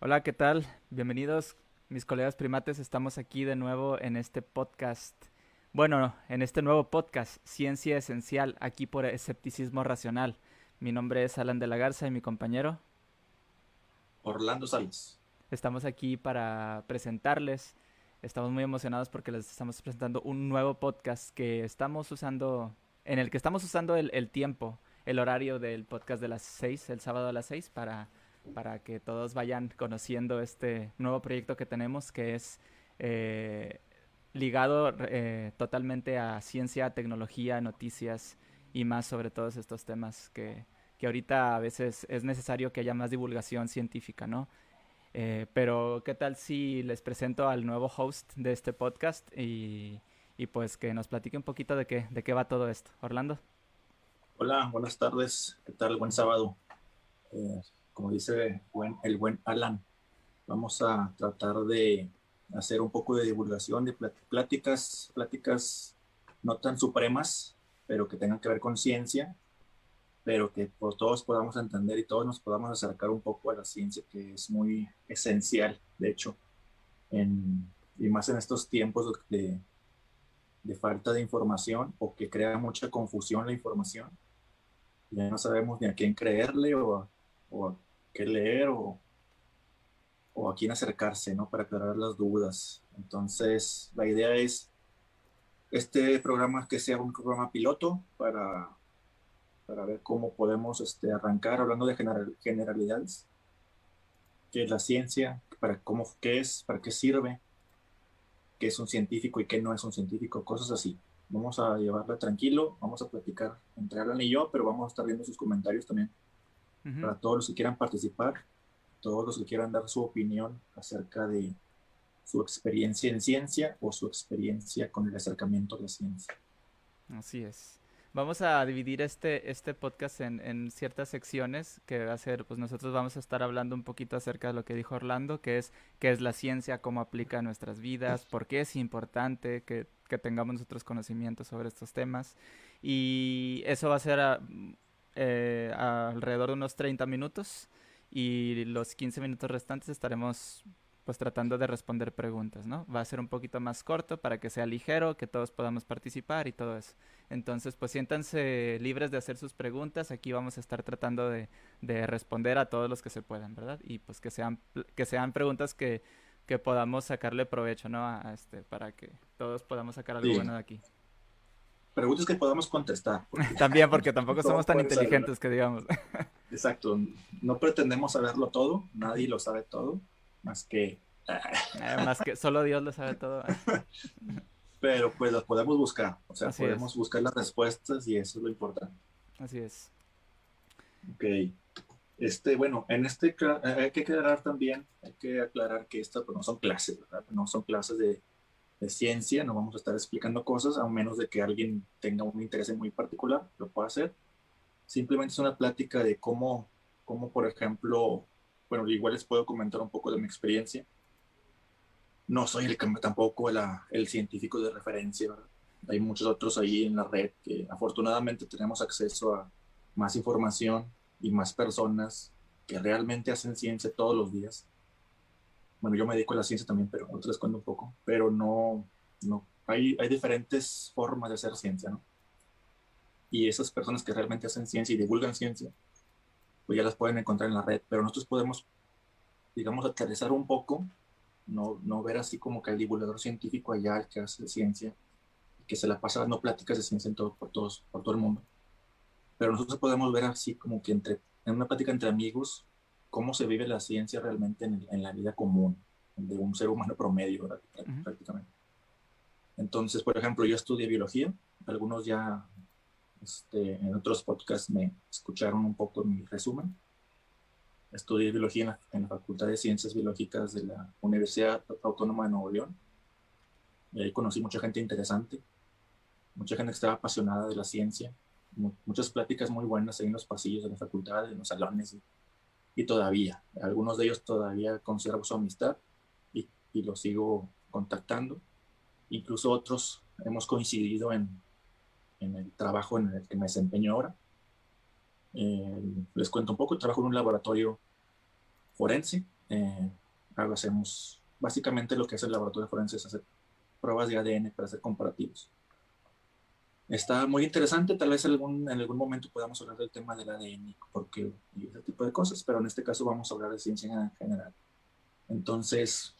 Hola, ¿qué tal? Bienvenidos mis colegas primates. Estamos aquí de nuevo en este podcast. Bueno, en este nuevo podcast, Ciencia Esencial, aquí por Escepticismo Racional. Mi nombre es Alan de la Garza y mi compañero Orlando Salas. Estamos aquí para presentarles. Estamos muy emocionados porque les estamos presentando un nuevo podcast que estamos usando, en el que estamos usando el, el tiempo, el horario del podcast de las 6, el sábado a las 6, para para que todos vayan conociendo este nuevo proyecto que tenemos que es eh, ligado eh, totalmente a ciencia, tecnología, noticias y más sobre todos estos temas que, que ahorita a veces es necesario que haya más divulgación científica, ¿no? Eh, pero qué tal si les presento al nuevo host de este podcast y, y, pues que nos platique un poquito de qué, de qué va todo esto. Orlando. Hola, buenas tardes. ¿Qué tal? Buen sábado como dice el buen Alan, vamos a tratar de hacer un poco de divulgación de pláticas, pláticas no tan supremas, pero que tengan que ver con ciencia, pero que por todos podamos entender y todos nos podamos acercar un poco a la ciencia, que es muy esencial, de hecho, y más en estos tiempos de, de falta de información o que crea mucha confusión la información. Ya no sabemos ni a quién creerle o, o qué leer o, o a quién acercarse, ¿no? Para aclarar las dudas. Entonces, la idea es este programa que sea un programa piloto para, para ver cómo podemos este, arrancar hablando de generalidades, qué es la ciencia, para cómo, qué es, para qué sirve, qué es un científico y qué no es un científico, cosas así. Vamos a llevarla tranquilo, vamos a platicar entre Alan y yo, pero vamos a estar viendo sus comentarios también para todos los que quieran participar, todos los que quieran dar su opinión acerca de su experiencia en ciencia o su experiencia con el acercamiento a la ciencia. Así es. Vamos a dividir este, este podcast en, en, ciertas secciones que va a ser, pues nosotros vamos a estar hablando un poquito acerca de lo que dijo Orlando, que es qué es la ciencia, cómo aplica a nuestras vidas, por qué es importante que, que tengamos nosotros conocimientos sobre estos temas. Y eso va a ser a, eh, alrededor de unos 30 minutos y los 15 minutos restantes estaremos pues tratando de responder preguntas, ¿no? Va a ser un poquito más corto para que sea ligero, que todos podamos participar y todo eso. Entonces, pues siéntanse libres de hacer sus preguntas. Aquí vamos a estar tratando de, de responder a todos los que se puedan, ¿verdad? Y pues que sean, que sean preguntas que, que podamos sacarle provecho, ¿no? A, este, para que todos podamos sacar algo bueno de aquí preguntas que podamos contestar. También porque tampoco somos tan inteligentes que digamos. Exacto, no pretendemos saberlo todo, nadie lo sabe todo, más que... Eh, más que solo Dios lo sabe todo. Pero pues las podemos buscar, o sea, podemos buscar las respuestas y eso es lo importante. Así es. Ok. Este, bueno, en este hay que aclarar también, hay que aclarar que estas pues, no son clases, ¿verdad? No son clases de, de ciencia, no vamos a estar explicando cosas, a menos de que alguien tenga un interés muy particular, lo pueda hacer. Simplemente es una plática de cómo, cómo, por ejemplo, bueno, igual les puedo comentar un poco de mi experiencia. No soy el, tampoco el científico de referencia, Hay muchos otros ahí en la red que afortunadamente tenemos acceso a más información y más personas que realmente hacen ciencia todos los días bueno, yo me dedico a la ciencia también, pero otros les cuento un poco, pero no, no, hay, hay diferentes formas de hacer ciencia, ¿no? Y esas personas que realmente hacen ciencia y divulgan ciencia, pues ya las pueden encontrar en la red, pero nosotros podemos, digamos, aterrizar un poco, no, no ver así como que el divulgador científico allá, que hace ciencia, que se la pasa dando pláticas de ciencia en todo, por, todos, por todo el mundo. Pero nosotros podemos ver así como que entre, en una plática entre amigos, cómo se vive la ciencia realmente en, la vida común de un ser humano promedio, prácticamente. Entonces, por ejemplo, yo estudié biología, algunos ya este, en otros podcasts me escucharon un poco mi resumen. Estudié biología en la, Facultad de Ciencias Biológicas de la Universidad Autónoma de Nuevo León. Y ahí conocí mucha gente interesante, mucha gente que estaba apasionada de la ciencia, muchas pláticas muy buenas ahí en los pasillos de la facultad, en los salones y todavía, algunos de ellos todavía conservo su amistad y, y los sigo contactando. Incluso otros hemos coincidido en, en el trabajo en el que me desempeño ahora. Eh, les cuento un poco, trabajo en un laboratorio forense eh, hacemos básicamente lo que hace el laboratorio forense es hacer pruebas de ADN para hacer comparativos. Está muy interesante, tal vez algún, en algún momento podamos hablar del tema del ADN porque, y ese tipo de cosas, pero en este caso vamos a hablar de ciencia en general. Entonces,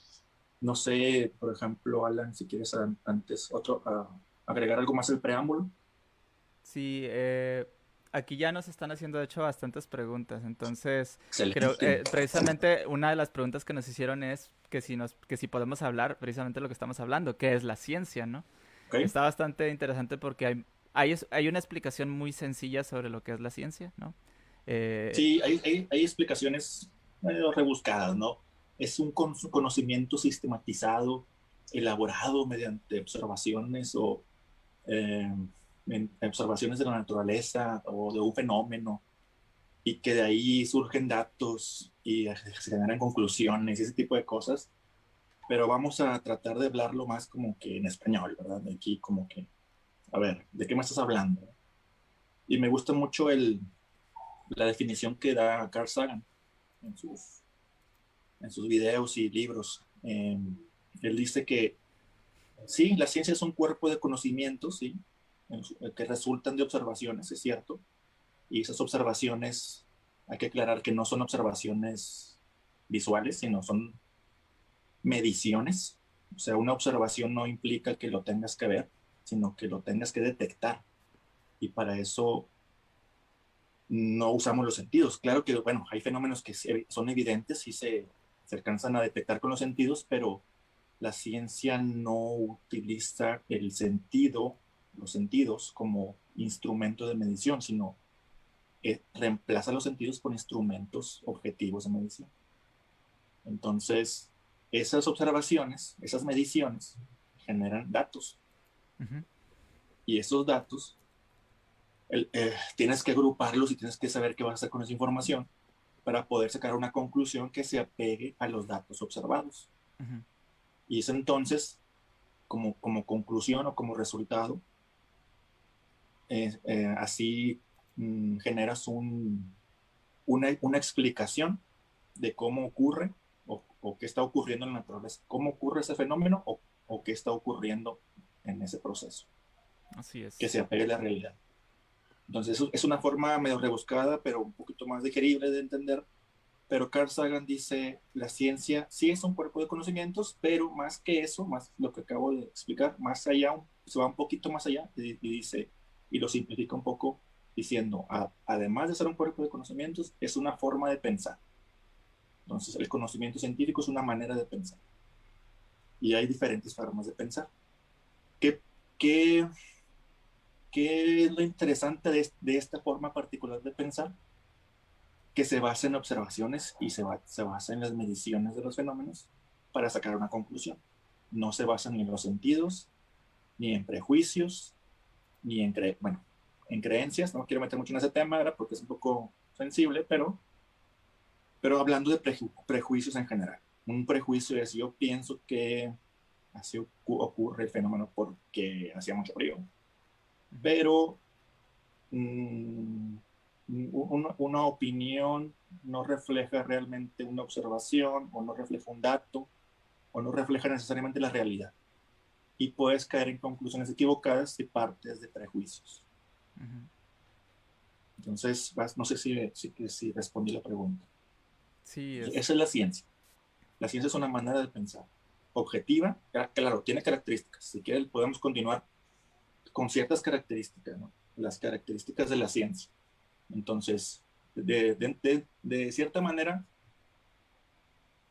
no sé, por ejemplo, Alan, si quieres antes otro, agregar algo más al preámbulo. Sí, eh, aquí ya nos están haciendo de hecho bastantes preguntas, entonces creo eh, precisamente una de las preguntas que nos hicieron es que si nos que si podemos hablar precisamente lo que estamos hablando, que es la ciencia, ¿no? Está bastante interesante porque hay, hay, hay una explicación muy sencilla sobre lo que es la ciencia, ¿no? Eh, sí, hay, hay, hay, explicaciones rebuscadas, ¿no? Es un conocimiento sistematizado, elaborado mediante observaciones o eh, observaciones de la naturaleza o de un fenómeno y que de ahí surgen datos y se generan conclusiones y ese tipo de cosas. Pero vamos a tratar de hablarlo más como que en español, ¿verdad? Aquí como que, a ver, ¿de qué me estás hablando? Y me gusta mucho el, la definición que da Carl Sagan en sus, en sus videos y libros. Em, él dice que sí, la ciencia es un cuerpo de conocimientos, sí, que resultan de observaciones, es cierto. Y esas observaciones, hay que aclarar que no son observaciones visuales, sino son mediciones. O sea, una observación no implica que lo tengas que ver, sino que lo tengas que detectar. Y para eso no usamos los sentidos. Claro que, bueno, hay fenómenos que son evidentes y se, se alcanzan a detectar con los sentidos, pero la ciencia no utiliza el sentido los sentidos como instrumento de medición, sino que reemplaza los sentidos por instrumentos objetivos de medición. Entonces, esas observaciones, esas mediciones, generan datos. Y esos datos, eh, tienes que agruparlos y tienes que saber qué vas a hacer con esa información para poder sacar una conclusión que se apegue a los datos observados. Y es entonces, como, como conclusión o como resultado, eh, así mm, generas un, una, una, explicación de cómo ocurre o, qué está ocurriendo en la naturaleza, cómo ocurre ese fenómeno o, o, qué está ocurriendo en ese proceso. Así es. Que se apegue a la realidad. Entonces es una forma medio rebuscada, pero un poquito más digerible de entender. Pero Carl Sagan dice, la ciencia sí es un cuerpo de conocimientos, pero más que eso, más lo que acabo de explicar, más allá, se va un poquito más allá y, y dice, y lo simplifica un poco diciendo, además de ser un cuerpo de conocimientos, es una forma de pensar. Entonces, el conocimiento científico es una manera de pensar. Y hay diferentes formas de pensar. ¿Qué, qué, qué es lo interesante de, de, esta forma particular de pensar? Que se basa en observaciones y se, se basa en las mediciones de los fenómenos para sacar una conclusión. No se basa ni en los sentidos, ni en prejuicios, ni en, bueno, en creencias, no quiero meter mucho en ese tema porque es un poco sensible, pero, pero hablando de prejuicios en general. Un prejuicio es yo pienso que así ocurre el fenómeno porque hacía mucho frío, pero mm, una, una opinión no refleja realmente una observación o no refleja un dato o no refleja necesariamente la realidad y puedes caer en conclusiones equivocadas si partes de prejuicios. Entonces, no sé si, si, si, respondí la pregunta. Sí, Esa es la ciencia. La ciencia es una manera de pensar. Objetiva, claro, tiene características. Si quieres, podemos continuar con ciertas características, ¿no? las características de la ciencia. Entonces, de, de, de, cierta manera,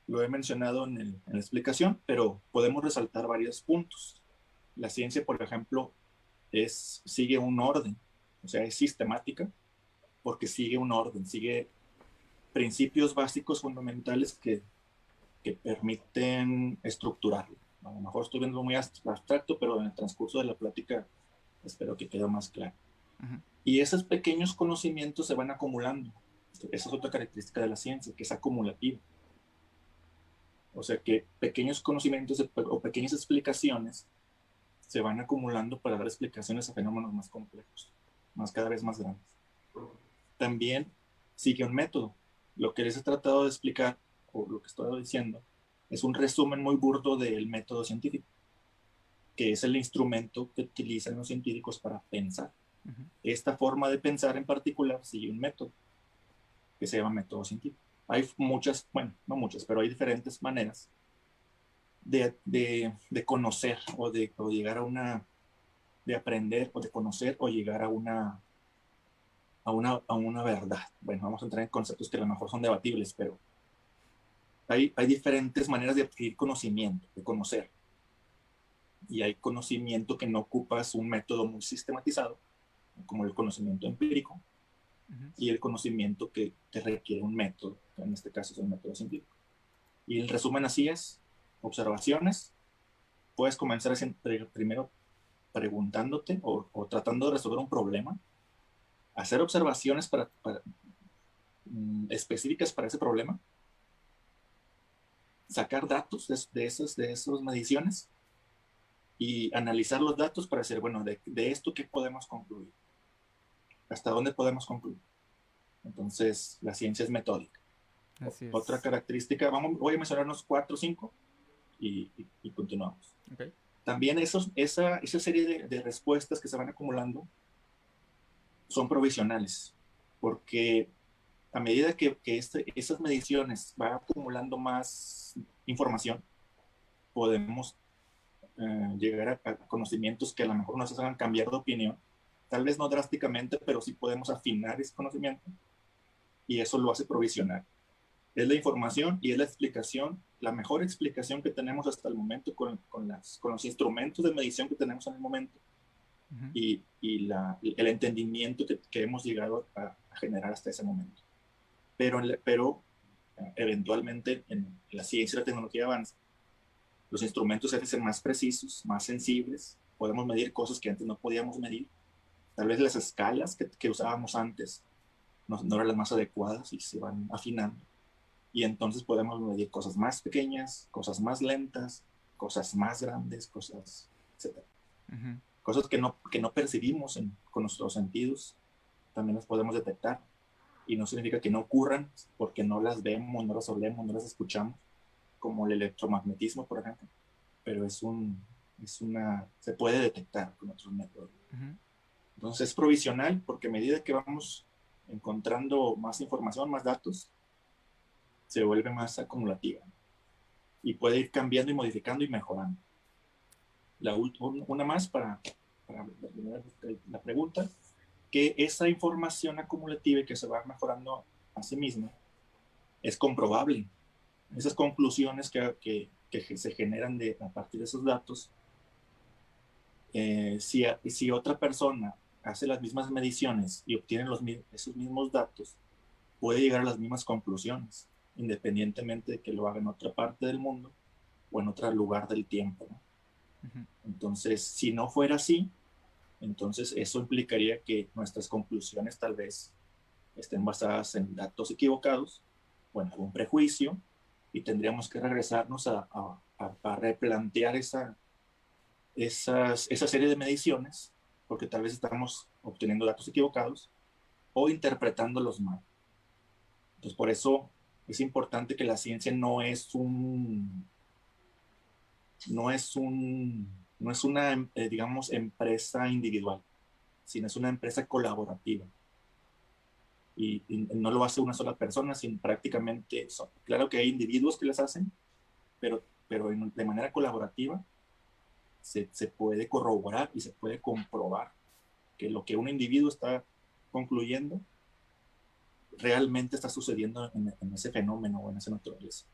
lo he mencionado en, en, la explicación, pero podemos resaltar varios puntos. La ciencia, por ejemplo, es, sigue un orden, o sea, es sistemática, porque sigue un orden, sigue principios básicos fundamentales que, que permiten estructurarlo. A lo mejor estoy viendo muy abstracto, pero en el transcurso de la plática espero que quede más claro. Y esos pequeños conocimientos se van acumulando. Esa es otra característica de la ciencia, que es acumulativa. O sea que pequeños conocimientos o pequeñas explicaciones se van acumulando para dar explicaciones a fenómenos más complejos, más cada vez más grandes. También sigue un método. Lo que les he tratado de explicar o lo que estoy diciendo, es un resumen muy burdo del método científico, que es el instrumento que utilizan los científicos para pensar. Esta forma de pensar en particular sigue un método que se llama método científico. Hay muchas, bueno, no muchas, pero hay diferentes maneras de, de, de conocer o de o llegar a una, de aprender o de conocer o llegar a una, a una, a una verdad. Bueno, vamos a entrar en conceptos que a lo mejor son debatibles, pero hay, hay diferentes maneras de adquirir conocimiento, de conocer. Y hay conocimiento que no ocupas un método muy sistematizado, como el conocimiento empírico, y el conocimiento que, te requiere un método, que en este caso es el método científico. Y el resumen así es, observaciones, puedes comenzar primero preguntándote o, o, tratando de resolver un problema, hacer observaciones para, mm, específicas para ese problema, sacar datos de, de, esas, de esas mediciones y analizar los datos para decir, bueno, de, de, esto qué podemos concluir, hasta dónde podemos concluir. Entonces, la ciencia es metódica. Otra característica, vamos, voy a mencionar unos cuatro o cinco y, y, continuamos. También esos, esa, esa serie de, de respuestas que se van acumulando son provisionales, porque a medida que, que este, esas mediciones van acumulando más información, podemos eh, llegar a, a, conocimientos que a lo mejor nos hagan cambiar de opinión, tal vez no drásticamente, pero sí podemos afinar ese conocimiento y eso lo hace provisional. Es la información y es la explicación, la mejor explicación que tenemos hasta el momento con, con, las, con los instrumentos de medición que tenemos en el momento y, y la, el entendimiento que, que hemos llegado a, a, generar hasta ese momento. Pero, pero eh, eventualmente en la ciencia y la tecnología avanza, los instrumentos se hacen más precisos, más sensibles, podemos medir cosas que antes no podíamos medir, tal vez las escalas que, que usábamos antes no, no, eran las más adecuadas y se van afinando. Y entonces podemos medir cosas más pequeñas, cosas más lentas, cosas más grandes, cosas, etc. Uh -huh cosas que no, que no percibimos en, con nuestros sentidos, también las podemos detectar. Y no significa que no ocurran porque no las vemos, no las olemos, no las escuchamos, como el electromagnetismo, por ejemplo. Pero es un, es una, se puede detectar con otros métodos. Uh -huh. Entonces es provisional porque a medida que vamos encontrando más información, más datos, se vuelve más acumulativa. Y puede ir cambiando y modificando y mejorando. La, una más para, para la pregunta, que esa información acumulativa que se va mejorando a sí misma es comprobable. Esas conclusiones que, que, que se generan de, a partir de esos datos, eh, si, si otra persona hace las mismas mediciones y obtiene los, esos mismos datos, puede llegar a las mismas conclusiones, independientemente de que lo haga en otra parte del mundo o en otro lugar del tiempo. ¿no? Entonces, si no fuera así, entonces eso implicaría que nuestras conclusiones tal vez estén basadas en datos equivocados o en algún prejuicio y tendríamos que regresarnos a, a, a, replantear esa, esas, esa serie de mediciones porque tal vez estamos obteniendo datos equivocados o interpretándolos mal. Entonces, por eso es importante que la ciencia no es un no es, un, no es una, eh, digamos, empresa individual, sino es una empresa colaborativa. Y, no lo hace una sola persona, sino prácticamente, son, claro que hay individuos que las hacen, pero, pero de manera colaborativa se, se, puede corroborar y se puede comprobar que lo que un individuo está concluyendo realmente está sucediendo en, en ese fenómeno o en esa naturaleza.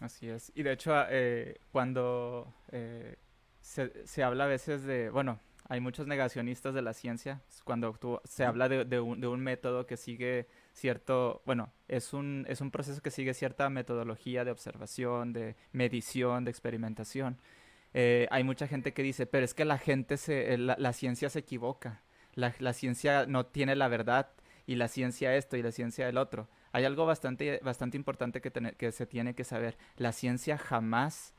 Así es. Y de hecho, eh, cuando eh, se, se, habla a veces de, bueno, hay muchos negacionistas de la ciencia, cuando tú, se habla de, de, un, de, un, método que sigue cierto, bueno, es un, es un proceso que sigue cierta metodología de observación, de medición, de experimentación. Eh, hay mucha gente que dice, pero es que la gente, se, la, la ciencia se equivoca, la, la ciencia no tiene la verdad y la ciencia esto y la ciencia el otro hay algo bastante, bastante importante que, tener, que se tiene que saber. La ciencia jamás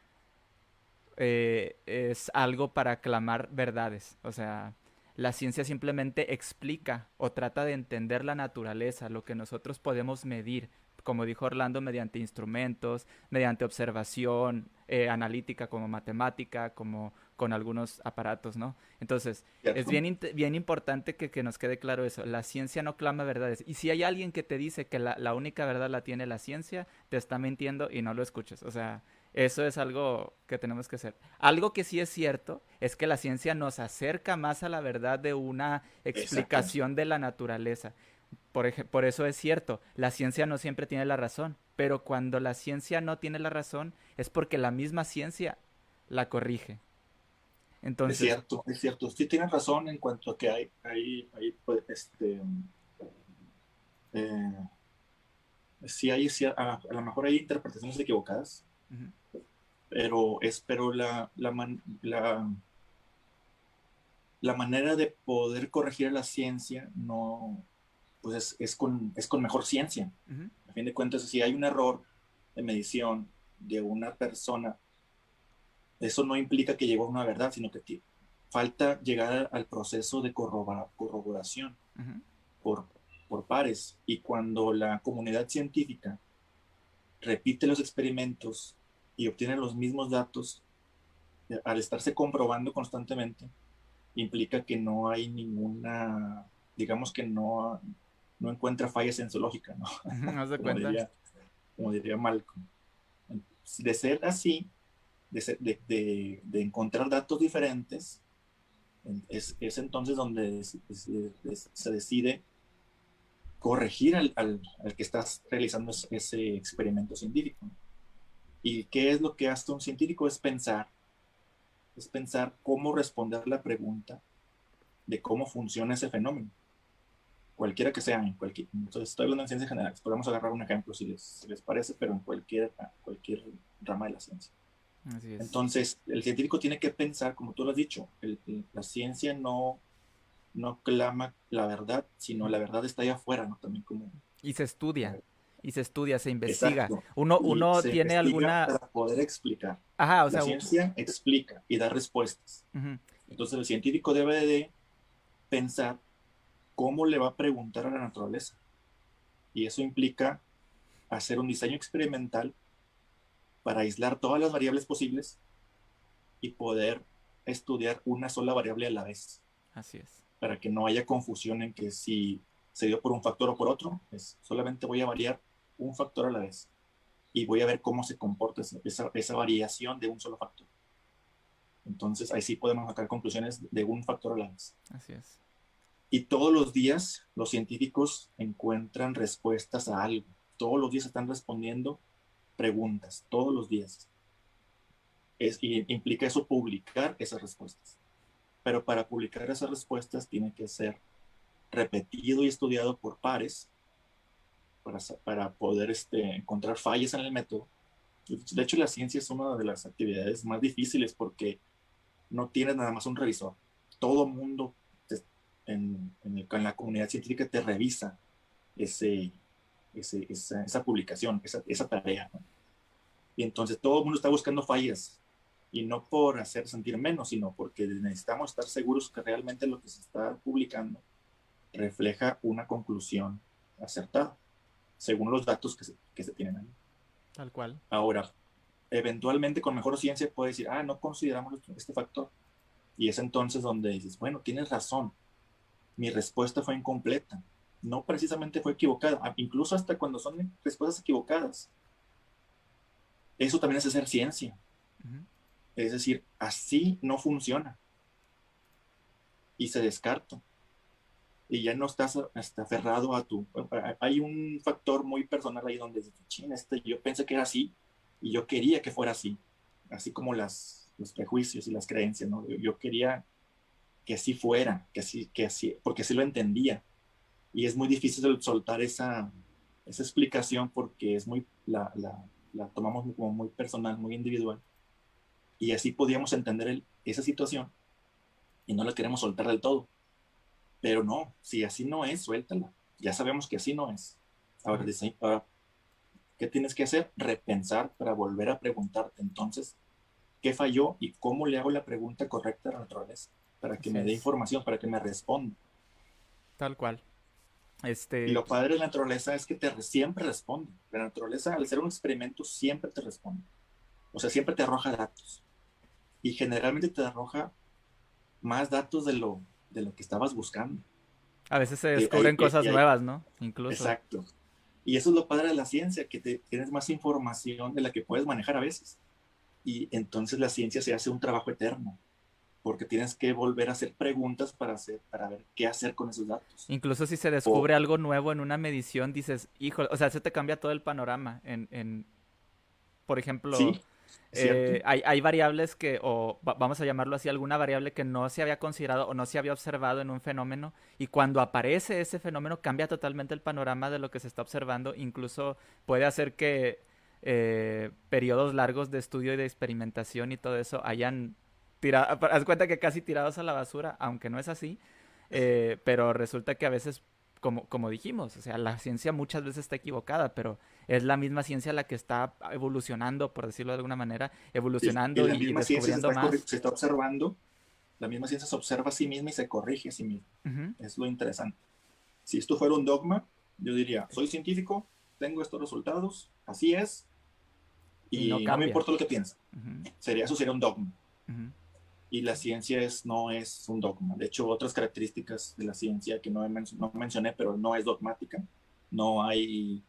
eh, es algo para aclamar verdades. O sea, la ciencia simplemente explica o trata de entender la naturaleza, lo que nosotros podemos medir, como dijo Orlando, mediante instrumentos, mediante observación eh, analítica como matemática, como con algunos aparatos, ¿no? Entonces, es bien, bien importante que, nos quede claro eso. La ciencia no clama verdades. Y si hay alguien que te dice que la, la única verdad la tiene la ciencia, te está mintiendo y no lo escuches. O sea, eso es algo que tenemos que hacer. Algo que sí es cierto es que la ciencia nos acerca más a la verdad de una explicación de la naturaleza. Por, por eso es cierto, la ciencia no siempre tiene la razón, pero cuando la ciencia no tiene la razón es porque la misma ciencia la corrige. Entonces, es cierto, es cierto. Sí tienes razón en cuanto a que hay, hay, hay pues, este, eh, sí hay, a, lo mejor hay interpretaciones equivocadas, pero es pero la, la, la, manera de poder corregir la ciencia no pues es, es, con, es con mejor ciencia. A fin de cuentas, si hay un error de medición de una persona, eso no implica que llegó a una verdad, sino que falta llegar al proceso de corroboración por, por pares. Y cuando la comunidad científica repite los experimentos y obtienen los mismos datos, eh, al estarse comprobando constantemente, implica que no hay ninguna, digamos que no, no encuentra fallas en su lógica, ¿no? ¿No se como, diría, como diría Malcolm. De ser así, de, de, de, encontrar datos diferentes, es, es entonces donde se decide corregir al, al, al, que estás realizando ese experimento científico. ¿Y qué es lo que hace un científico? Es pensar, es pensar cómo responder la pregunta de cómo funciona ese fenómeno. Cualquiera que sea, en cualquier, entonces estoy hablando en ciencias generales, podemos agarrar un ejemplo si les, les parece, pero en cualquier, cualquier rama de la ciencia. Entonces, el científico tiene que pensar, como tú lo has dicho, la ciencia no, no clama la verdad, sino la verdad está allá afuera, ¿no? También como... Y se estudia y se estudia, se investiga. Uno, uno tiene alguna... Para poder explicar. Ajá, o sea... La ciencia explica y da respuestas. Entonces el científico debe de pensar cómo le va a preguntar a la naturaleza. Y eso implica hacer un diseño experimental para aislar todas las variables posibles y poder estudiar una sola variable a la vez. Así es. Para que no haya confusión en que si se dio por un factor o por otro, es solamente voy a variar un factor a la vez y voy a ver cómo se comporta esa, esa, variación de un solo factor. Entonces, ahí sí podemos sacar conclusiones de un factor a la vez. Así es. Y todos los días los científicos encuentran respuestas a algo. Todos los días están respondiendo preguntas, todos los días. Es, y implica eso publicar esas respuestas. Pero para publicar esas respuestas tiene que ser repetido y estudiado por pares para, para poder este, encontrar fallas en el método. De hecho, la ciencia es una de las actividades más difíciles porque no tienes nada más un revisor. Todo mundo en, en, la comunidad científica te revisa ese, ese esa, esa, publicación, esa, esa tarea. Y entonces todo el mundo está buscando fallas. Y no por hacer sentir menos, sino porque necesitamos estar seguros que realmente lo que se está publicando refleja una conclusión acertada según los datos que se, que se tienen ahí. Tal cual. Ahora, eventualmente con mejor ciencia puede decir, ah, no consideramos este factor. Y es entonces donde dices, bueno, tienes razón, mi respuesta fue incompleta, no precisamente fue equivocada, incluso hasta cuando son respuestas equivocadas. Eso también es hacer ciencia. Es decir, así no funciona. Y se descarta y ya no estás hasta aferrado a tu... Hay un factor muy personal ahí donde dices, este, yo pensé que era así y yo quería que fuera así, así como las, los prejuicios y las creencias, ¿no? Yo, quería que así fuera, que así, que así, porque así lo entendía. Y es muy difícil soltar esa, esa explicación porque es muy, la, la, la tomamos como muy personal, muy individual. Y así podíamos entender esa situación y no la queremos soltar del todo pero no, si así no es, suéltala. Ya sabemos que así no es. Ahora, ¿qué tienes que hacer? Repensar para volver a preguntarte entonces qué falló y cómo le hago la pregunta correcta a la naturaleza para que me dé información, para que me responda. Tal cual. Este... Y lo padre de la naturaleza es que te siempre responde. La naturaleza, al ser un experimento, siempre te responde. O sea, siempre te arroja datos. Y generalmente te arroja más datos de lo, de lo que estabas buscando. A veces se descubren cosas nuevas, ¿no? Incluso. Exacto. Y eso es lo padre de la ciencia, que te, tienes más información de la que puedes manejar a veces. Y entonces la ciencia se hace un trabajo eterno, porque tienes que volver a hacer preguntas para, hacer, para ver qué hacer con esos datos. Incluso si se descubre algo nuevo en una medición, dices, hijo, o sea, se te cambia todo el panorama. En, en por ejemplo, ¿Sí? Eh, hay, variables que, o vamos a llamarlo así, alguna variable que no se había considerado o no se había observado en un fenómeno y cuando aparece ese fenómeno cambia totalmente el panorama de lo que se está observando, incluso puede hacer que eh, periodos largos de estudio y de experimentación y todo eso hayan haz cuenta que casi tirados a la basura, aunque no es así, eh, pero resulta que a veces como, como dijimos, o sea, la ciencia muchas veces está equivocada, pero es la misma ciencia la que está evolucionando, por decirlo de alguna manera, evolucionando y, descubriendo más. Se está observando, la misma ciencia se observa a sí misma y se corrige a sí misma. Es lo interesante. Si esto fuera un dogma, yo diría, soy científico, tengo estos resultados, así es, y, no, me importa lo que piensa. sería, eso sería un dogma y la ciencia es, no es un dogma. De hecho, otras características de la ciencia que no, no mencioné, pero no es dogmática, no hay,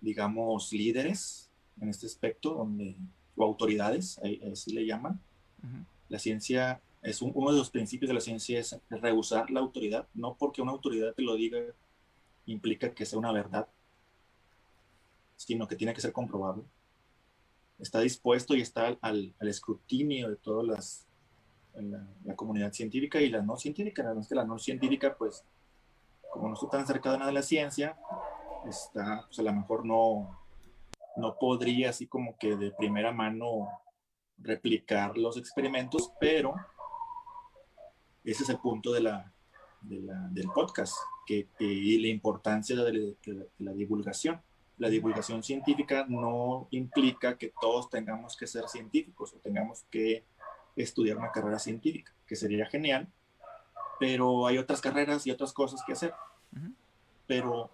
digamos, líderes en este aspecto, donde, o autoridades, así le llaman. La ciencia es uno de los principios de la ciencia es rehusar la autoridad, no porque una autoridad te lo diga implica que sea una verdad, sino que tiene que ser comprobable. Está dispuesto y está al, al escrutinio de todas las la, comunidad científica y la no científica. La que la no científica, pues, como no está tan cercana de la ciencia, está, pues a lo mejor no, no podría así como que de primera mano replicar los experimentos, pero ese es el punto de la, del podcast que, y la importancia de, la divulgación. La divulgación científica no implica que todos tengamos que ser científicos o tengamos que estudiar una carrera científica, que sería genial, pero hay otras carreras y otras cosas que hacer. Pero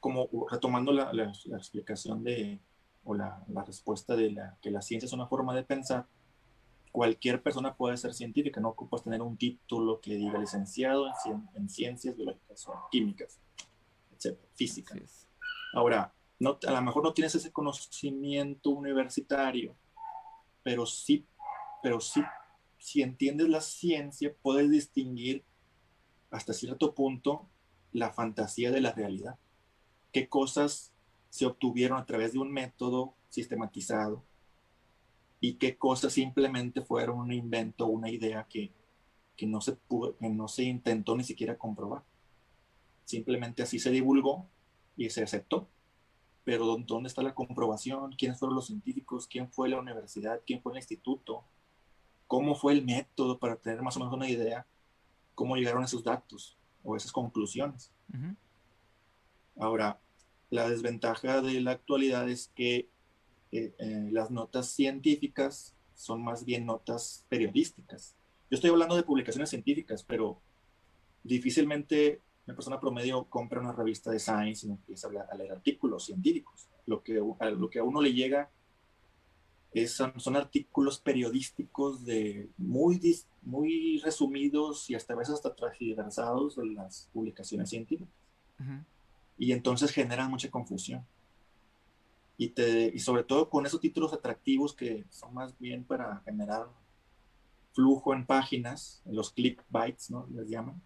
como retomando la, la, explicación de, o la, la, respuesta de la, que la ciencia es una forma de pensar, cualquier persona puede ser científica, no ocupas tener un título que diga licenciado en, en ciencias biológicas o químicas, etcétera, física. Ahora, no, a lo mejor no tienes ese conocimiento universitario, pero sí pero sí, si entiendes la ciencia, puedes distinguir hasta cierto punto la fantasía de la realidad. ¿Qué cosas se obtuvieron a través de un método sistematizado? ¿Y qué cosas simplemente fueron un invento, una idea que, que no, se pudo, que no se intentó ni siquiera comprobar? Simplemente así se divulgó y se aceptó. Pero ¿dónde está la comprobación? ¿Quiénes fueron los científicos? ¿Quién fue la universidad? ¿Quién fue el instituto? Cómo fue el método para tener más o menos una idea, cómo llegaron a esos datos o esas conclusiones. Ahora, la desventaja de la actualidad es que eh, eh, las notas científicas son más bien notas periodísticas. Yo estoy hablando de publicaciones científicas, pero difícilmente una persona promedio compra una revista de Science y empieza a, leer artículos científicos. Lo que, lo que a uno le llega son, artículos periodísticos de muy, muy resumidos y hasta a veces hasta transversados de las publicaciones científicas. Y entonces generan mucha confusión. Y, te, y sobre todo con esos títulos atractivos que son más bien para generar flujo en páginas, los clickbites, ¿no? Les llaman.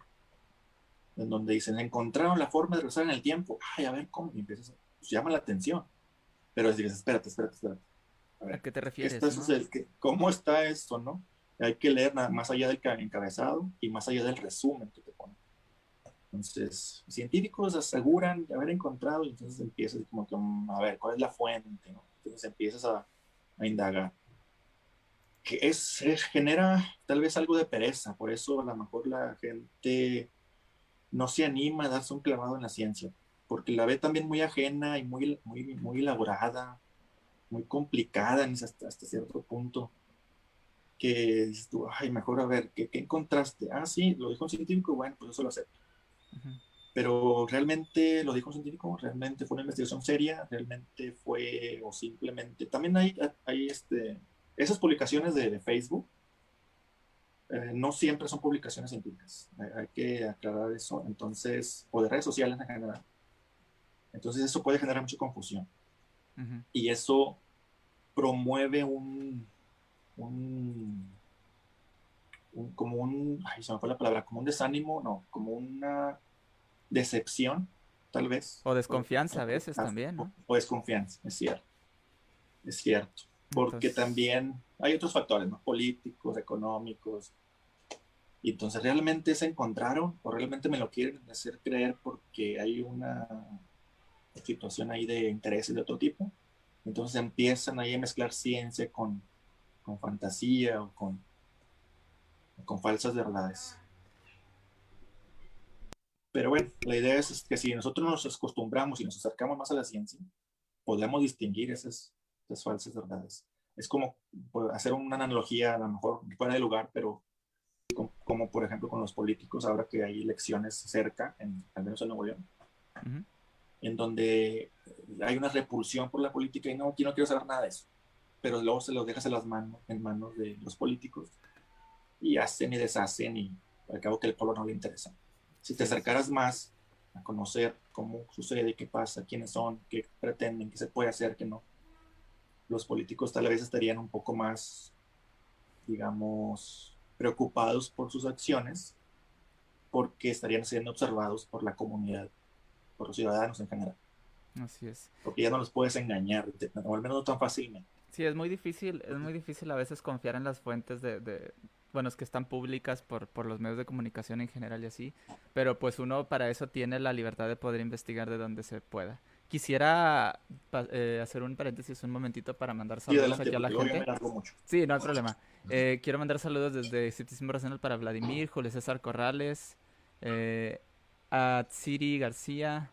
En donde dicen, encontraron la forma de regresar en el tiempo. Ay, a ver cómo. Y empiezas, pues llama la atención. Pero dices, espérate, espérate, espérate a, qué te refieres? ¿Cómo está esto, no? Hay que leer más allá del encabezado y más allá del resumen que te pone. Entonces, científicos aseguran de haber encontrado y entonces empiezas como que, mm, a ver, ¿cuál es la fuente? ¿no? Entonces empiezas a, a indagar. Que es, genera tal vez algo de pereza, por eso a lo mejor la gente no se anima a darse un clavado en la ciencia, porque la ve también muy ajena y muy, muy, muy elaborada, muy complicada hasta, hasta cierto punto, que dices tú, ay, mejor a ver, ¿qué, ¿qué, encontraste? Ah, sí, lo dijo un científico, bueno, pues eso lo acepto. pero realmente lo dijo un científico, realmente fue una investigación seria, realmente fue o simplemente, también hay, hay este, esas publicaciones de, Facebook, eh, no siempre son publicaciones científicas, hay, que aclarar eso, entonces, o de redes sociales en general. Entonces eso puede generar mucha confusión. Y eso promueve un, un, como un, ay, se me fue la palabra, como un desánimo, no, como una decepción, tal vez. O desconfianza a veces también, ¿no? O, desconfianza, es cierto. Es cierto. Porque también hay otros factores, ¿no? Políticos, económicos. Y entonces realmente se encontraron o realmente me lo quieren hacer creer porque hay una situación ahí de intereses de otro tipo. Entonces empiezan ahí a mezclar ciencia con, con fantasía o con, con falsas verdades. Pero bueno, la idea es que si nosotros nos acostumbramos y nos acercamos más a la ciencia, podemos distinguir esas, esas falsas verdades. Es como pues, hacer una analogía, a lo mejor fuera de lugar, pero como, por ejemplo con los políticos, ahora que hay elecciones cerca, en, al menos en Nuevo León, en donde hay una repulsión por la política y no, yo no quiero saber nada de eso, pero luego se los dejas en las manos, en manos de los políticos y hacen y deshacen y al cabo que el pueblo no le interesa. Si te acercaras más a conocer cómo sucede, qué pasa, quiénes son, qué pretenden, qué se puede hacer, qué no, los políticos tal vez estarían un poco más, digamos, preocupados por sus acciones porque estarían siendo observados por la comunidad, por los ciudadanos en general. Así es. Porque ya no los puedes engañar, o al menos no tan fácilmente. Sí, es muy difícil, es muy difícil a veces confiar en las fuentes de, bueno, es que están públicas por, por los medios de comunicación en general y así, pero pues uno para eso tiene la libertad de poder investigar de donde se pueda. Quisiera eh, hacer un paréntesis un momentito para mandar saludos aquí a la gente. Sí, no hay problema. Eh, quiero mandar saludos desde Citismo Racional para Vladimir, Julio César Corrales, eh, a Tsiri García.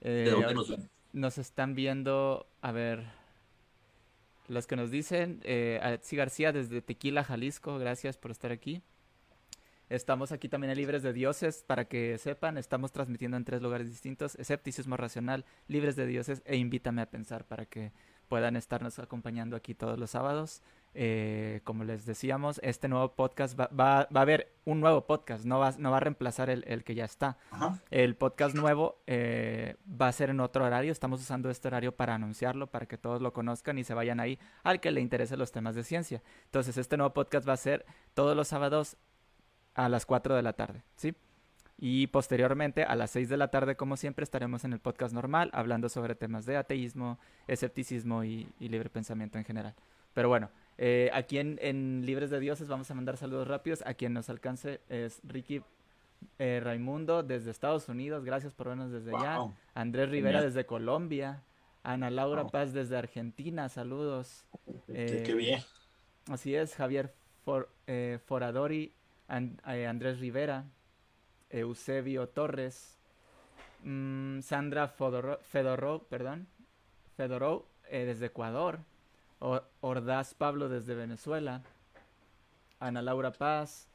Eh, nos, nos están viendo, a ver, los que nos dicen, eh, García desde Tequila, Jalisco, gracias por estar aquí. Estamos aquí también en Libres de Dioses, para que sepan, estamos transmitiendo en tres lugares distintos, Escepticismo Racional, Libres de Dioses e Invítame a Pensar, para que puedan estarnos acompañando aquí todos los sábados. Eh, como les decíamos, este nuevo podcast va, va, a haber un nuevo podcast, no va, no va a reemplazar el, el que ya está. El podcast nuevo eh, va a ser en otro horario, estamos usando este horario para anunciarlo, para que todos lo conozcan y se vayan ahí al que le interesen los temas de ciencia. Entonces, este nuevo podcast va a ser todos los sábados a las 4 de la tarde, ¿sí? Y posteriormente, a las 6 de la tarde, como siempre, estaremos en el podcast normal hablando sobre temas de ateísmo, escepticismo y, libre pensamiento en general. Pero bueno, eh, aquí en, Libres de Dioses vamos a mandar saludos rápidos. A quien nos alcance es Ricky eh, Raimundo desde Estados Unidos. Gracias por vernos desde allá. Andrés Rivera desde Colombia. Ana Laura Paz desde Argentina. Saludos. qué eh, bien. Así es, Javier Foradori, Andrés Rivera. Eusebio Torres, mm, Sandra Fedorov, perdón, Fedorov eh, desde Ecuador, Ordaz Pablo desde Venezuela, Ana Laura Paz,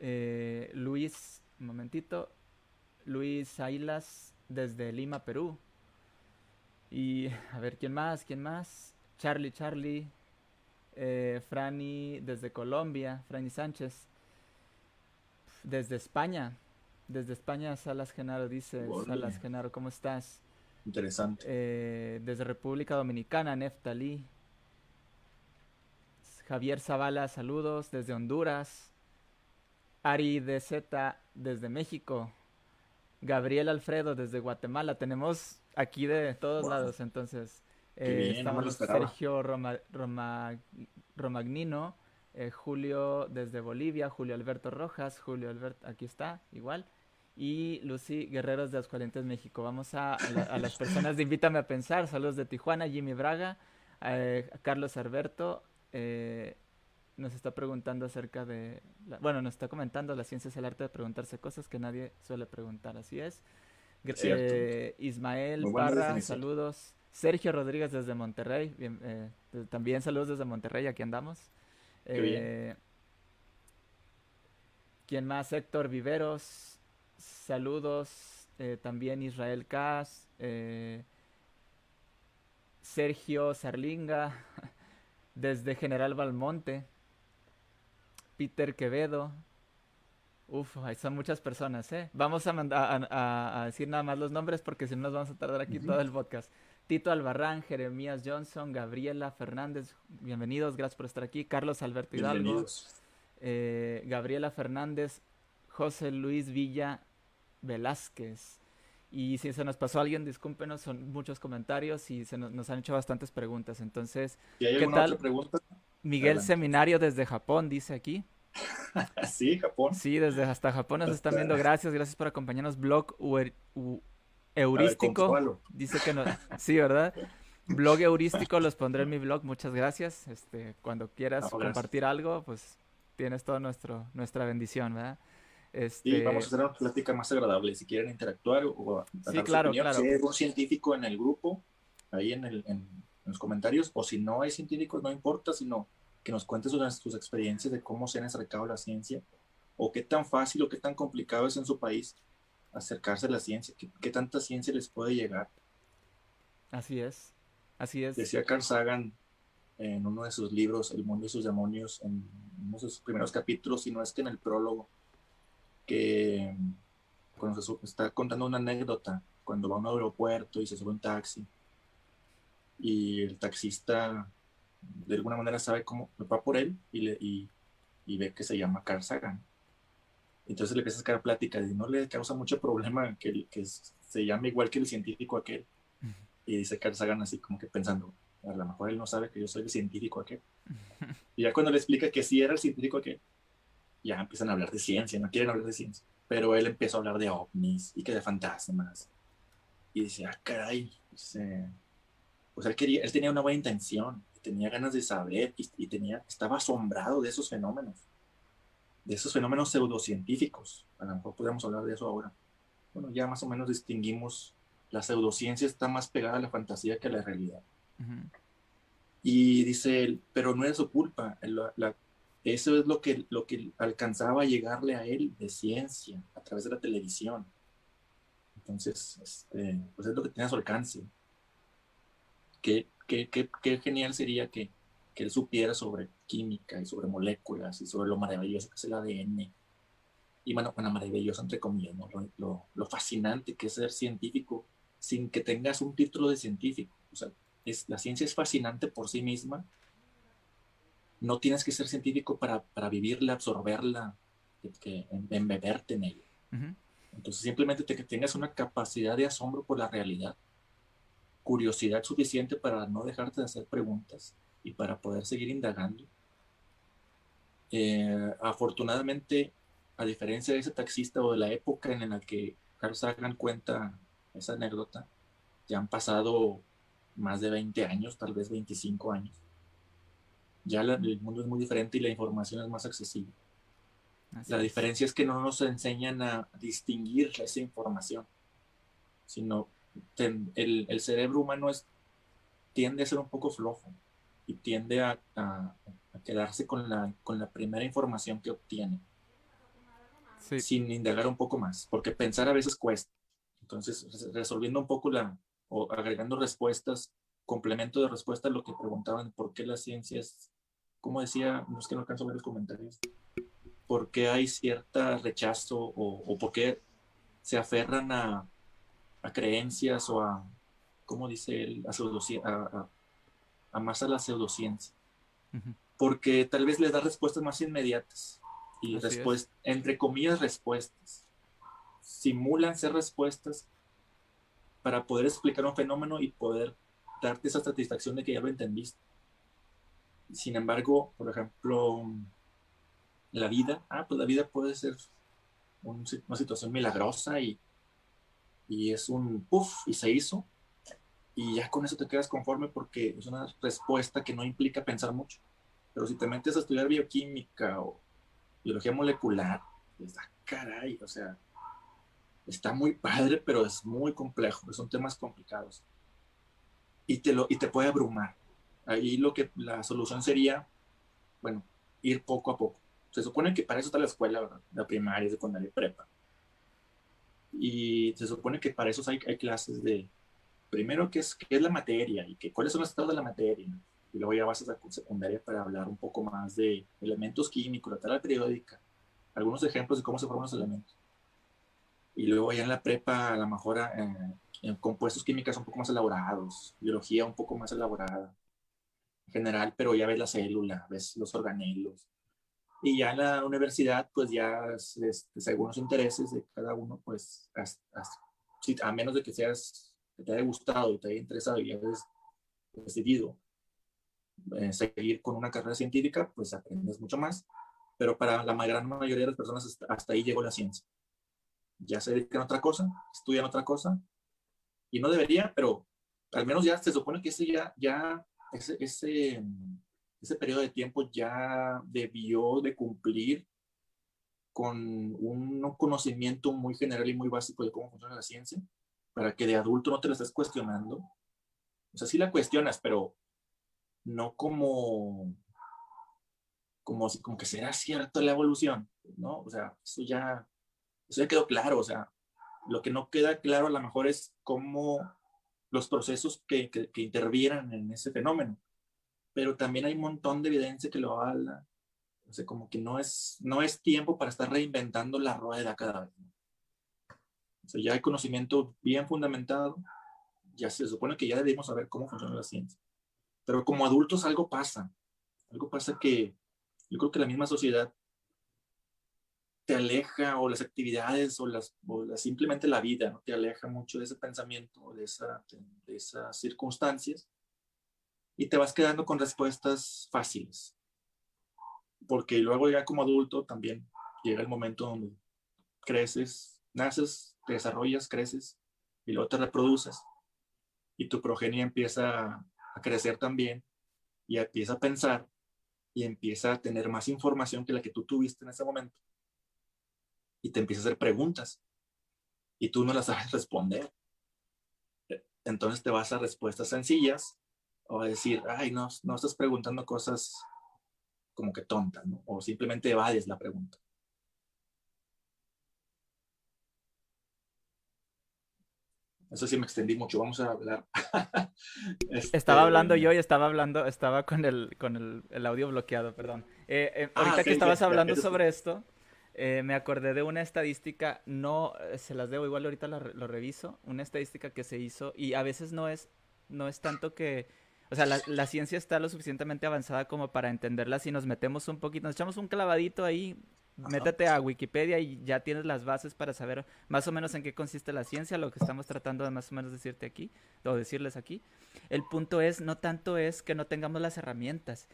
eh, Luis, un momentito, Luis Ailas desde Lima, Perú. Y a ver, ¿quién más? ¿Quién más? Charlie, Charlie. Eh, Franny desde Colombia, Franny Sánchez. Desde España, desde España, Salas Genaro dice, Salas Genaro, ¿cómo estás? Interesante. Eh, desde República Dominicana, Neftali. Javier Zavala, saludos. Desde Honduras. Ari DZ, desde México. Gabriel Alfredo, desde Guatemala. Tenemos aquí de todos lados, entonces. Eh, estamos Sergio Roma, Romagnino, eh, Julio desde Bolivia, Julio Alberto Rojas, Julio Alberto, aquí está, igual y Lucy Guerreros de Aguascalientes, México. Vamos a, las personas de Invítame a Pensar. Saludos de Tijuana, Jimmy Braga, eh, Carlos Alberto. Eh, nos está preguntando acerca de... bueno, nos está comentando, la ciencia es el arte de preguntarse cosas que nadie suele preguntar, así es. Eh, Ismael Barra, saludos. Sergio Rodríguez desde Monterrey, también saludos desde Monterrey, aquí andamos. ¿Quién más? Héctor Viveros, Saludos eh, también Israel Kass, Sergio Sarlinga, desde General Balmonte, Peter Quevedo. Uf, ahí son muchas personas, ¿eh? Vamos a, a, decir nada más los nombres porque si no nos vamos a tardar aquí todo el podcast. Tito Albarrán, Jeremías Johnson, Gabriela Fernández, bienvenidos, gracias por estar aquí. Carlos Alberto Hidalgo, eh, Gabriela Fernández, José Luis Villa Velázquez. Y si se nos pasó alguien, discúlpenos, son muchos comentarios y se nos, han hecho bastantes preguntas. Entonces, ¿qué tal? pregunta? Miguel Seminario desde Japón, dice aquí. sí, Japón. Sí, desde hasta Japón nos están viendo. Gracias, gracias por acompañarnos. Blog Heurístico. dice que no. Sí, ¿verdad? Blog Heurístico los pondré en mi blog. Muchas gracias. Este, cuando quieras compartir algo, pues tienes toda nuestro, nuestra bendición, ¿verdad? Este... Y vamos a hacer una plática más agradable. Si quieren interactuar o sí, claro, claro. si hay algún científico en el grupo, ahí en, el, en, los comentarios, o si no hay científicos, no importa, sino que nos cuenten sus, sus experiencias de cómo se han acercado a la ciencia, o qué tan fácil o qué tan complicado es en su país acercarse a la ciencia, qué, tanta ciencia les puede llegar. Así es, así es. Decía Carl Sagan en uno de sus libros, El mundo y sus demonios, en uno de sus primeros capítulos, si no es que en el prólogo, que cuando se está contando una anécdota, cuando va a un aeropuerto y se sube un taxi, y el taxista de alguna manera sabe cómo va por él y, le, y, y ve que se llama Carl Sagan. Entonces le empieza a sacar plática y no le causa mucho problema que, que se llame igual que el científico aquel. Y dice Carl Sagan así como que pensando, a lo mejor él no sabe que yo soy el científico aquel. Y ya cuando le explica que sí era el científico aquel, ya empiezan a hablar de ciencia, no quieren hablar de ciencia. Pero él empezó a hablar de ovnis y que de fantasmas. Y dice, ah, caray, pues, eh, pues él, quería, él tenía una buena intención, tenía ganas de saber y, y, tenía, estaba asombrado de esos fenómenos, de esos fenómenos pseudocientíficos. A lo mejor podríamos hablar de eso ahora. Bueno, ya más o menos distinguimos, la pseudociencia está más pegada a la fantasía que a la realidad. Y dice él, pero no es su culpa, la, la, eso es lo que, lo que alcanzaba a llegarle a él de ciencia a través de la televisión. Entonces, este, pues es lo que tiene a su alcance. Qué, qué, qué, qué genial sería que, que, él supiera sobre química y sobre moléculas y sobre lo maravilloso que es el ADN. Y bueno, bueno maravilloso entre comillas, ¿no? lo, lo, fascinante que es ser científico sin que tengas un título de científico. O sea, es, la ciencia es fascinante por sí misma no tienes que ser científico para, para vivirla, absorberla, que, embeberte en ella. Entonces simplemente te, que tengas una capacidad de asombro por la realidad, curiosidad suficiente para no dejarte de hacer preguntas y para poder seguir indagando. Eh, afortunadamente, a diferencia de ese taxista o de la época en la que Carl Sagan cuenta esa anécdota, ya han pasado más de 20 años, tal vez 25 años ya el mundo es muy diferente y la información es más accesible. la diferencia es que no nos enseñan a distinguir esa información, sino el, el, cerebro humano es, tiende a ser un poco flojo y tiende a, a, quedarse con la, con la primera información que obtiene, sin indagar un poco más, porque pensar a veces cuesta. Entonces, resolviendo un poco la, o agregando respuestas, complemento de respuesta a lo que preguntaban, ¿por qué la ciencia es como decía, no es que no alcanzo a ver los comentarios, por qué hay cierta rechazo o, o por qué se aferran a, a, creencias o a, ¿cómo dice él? A, a, más a la pseudociencia. Porque tal vez les da respuestas más inmediatas y respuestas, entre comillas, respuestas. Simulan ser respuestas para poder explicar un fenómeno y poder darte esa satisfacción de que ya lo entendiste. Sin embargo, por ejemplo, la vida, ah, pues la vida puede ser una situación milagrosa y, y es un puff y se hizo. Y ya con eso te quedas conforme porque es una respuesta que no implica pensar mucho. Pero si te metes a estudiar bioquímica o biología molecular, pues ah, caray, o sea, está muy padre, pero es muy complejo, son temas complicados. Y te, lo, y te puede abrumar. Ahí lo que la solución sería, bueno, ir poco a poco. Se supone que para eso está la escuela, ¿verdad? La primaria, secundaria, prepa. Y se supone que para eso hay, hay clases de, primero, qué es, qué es la materia y que, cuáles son los estados de la materia. Y luego ya vas a la secundaria para hablar un poco más de elementos químicos, la tabla periódica, algunos ejemplos de cómo se forman los elementos. Y luego ya en la prepa, a lo mejor eh, en compuestos químicos un poco más elaborados, biología un poco más elaborada general, pero ya ves la célula, ves los organelos. Y ya en la universidad, pues ya este, según los intereses de cada uno, pues a menos de que seas, te haya gustado y te haya interesado y hayas decidido eh, seguir con una carrera científica, pues aprendes mucho más. Pero para la gran mayoría de las personas hasta ahí llegó la ciencia. Ya se dedican a otra cosa, estudian otra cosa, y no debería, pero al menos ya se supone que ese ya ese, ese, ese periodo de tiempo ya debió de cumplir con un conocimiento muy general y muy básico de cómo funciona la ciencia, para que de adulto no te lo estés cuestionando. O sea, sí la cuestionas, pero no como, como, como que será cierto la evolución, ¿no? O sea, eso ya, eso ya quedó claro, o sea, lo que no queda claro a lo mejor es cómo los procesos que, que, intervieran en ese fenómeno. Pero también hay un montón de evidencia que lo habla. O sea, como que no es, no es tiempo para estar reinventando la rueda cada vez. O sea, ya hay conocimiento bien fundamentado. Ya se supone que ya debemos saber cómo funciona la ciencia. Pero como adultos algo pasa. Algo pasa que yo creo que la misma sociedad te aleja o las actividades o, las, simplemente la vida, ¿no? te aleja mucho de ese pensamiento, de, esa, de esas circunstancias y te vas quedando con respuestas fáciles. Porque luego ya como adulto también llega el momento donde creces, naces, te desarrollas, creces y luego te reproduces y tu progenie empieza a crecer también y empieza a pensar y empieza a tener más información que la que tú tuviste en ese momento y te empieza a hacer preguntas y tú no las sabes responder. Entonces te vas a respuestas sencillas o a decir, ay, no, no estás preguntando cosas como que tontas, ¿no? O simplemente evades la pregunta. Eso sí me extendí mucho, vamos a hablar. Este, estaba hablando yo y estaba hablando, estaba con el, con el, audio bloqueado, perdón. Eh, eh, ahorita ah, que estabas hablando sobre esto, eh, me acordé de una estadística, no eh, se las debo, igual ahorita lo reviso, una estadística que se hizo y a veces no es, no es tanto que, o sea, la, ciencia está lo suficientemente avanzada como para entenderla si nos metemos un poquito, nos echamos un clavadito ahí, métete a Wikipedia y ya tienes las bases para saber más o menos en qué consiste la ciencia, lo que estamos tratando de más o menos decirte aquí, o decirles aquí. El punto es, no tanto es que no tengamos las herramientas,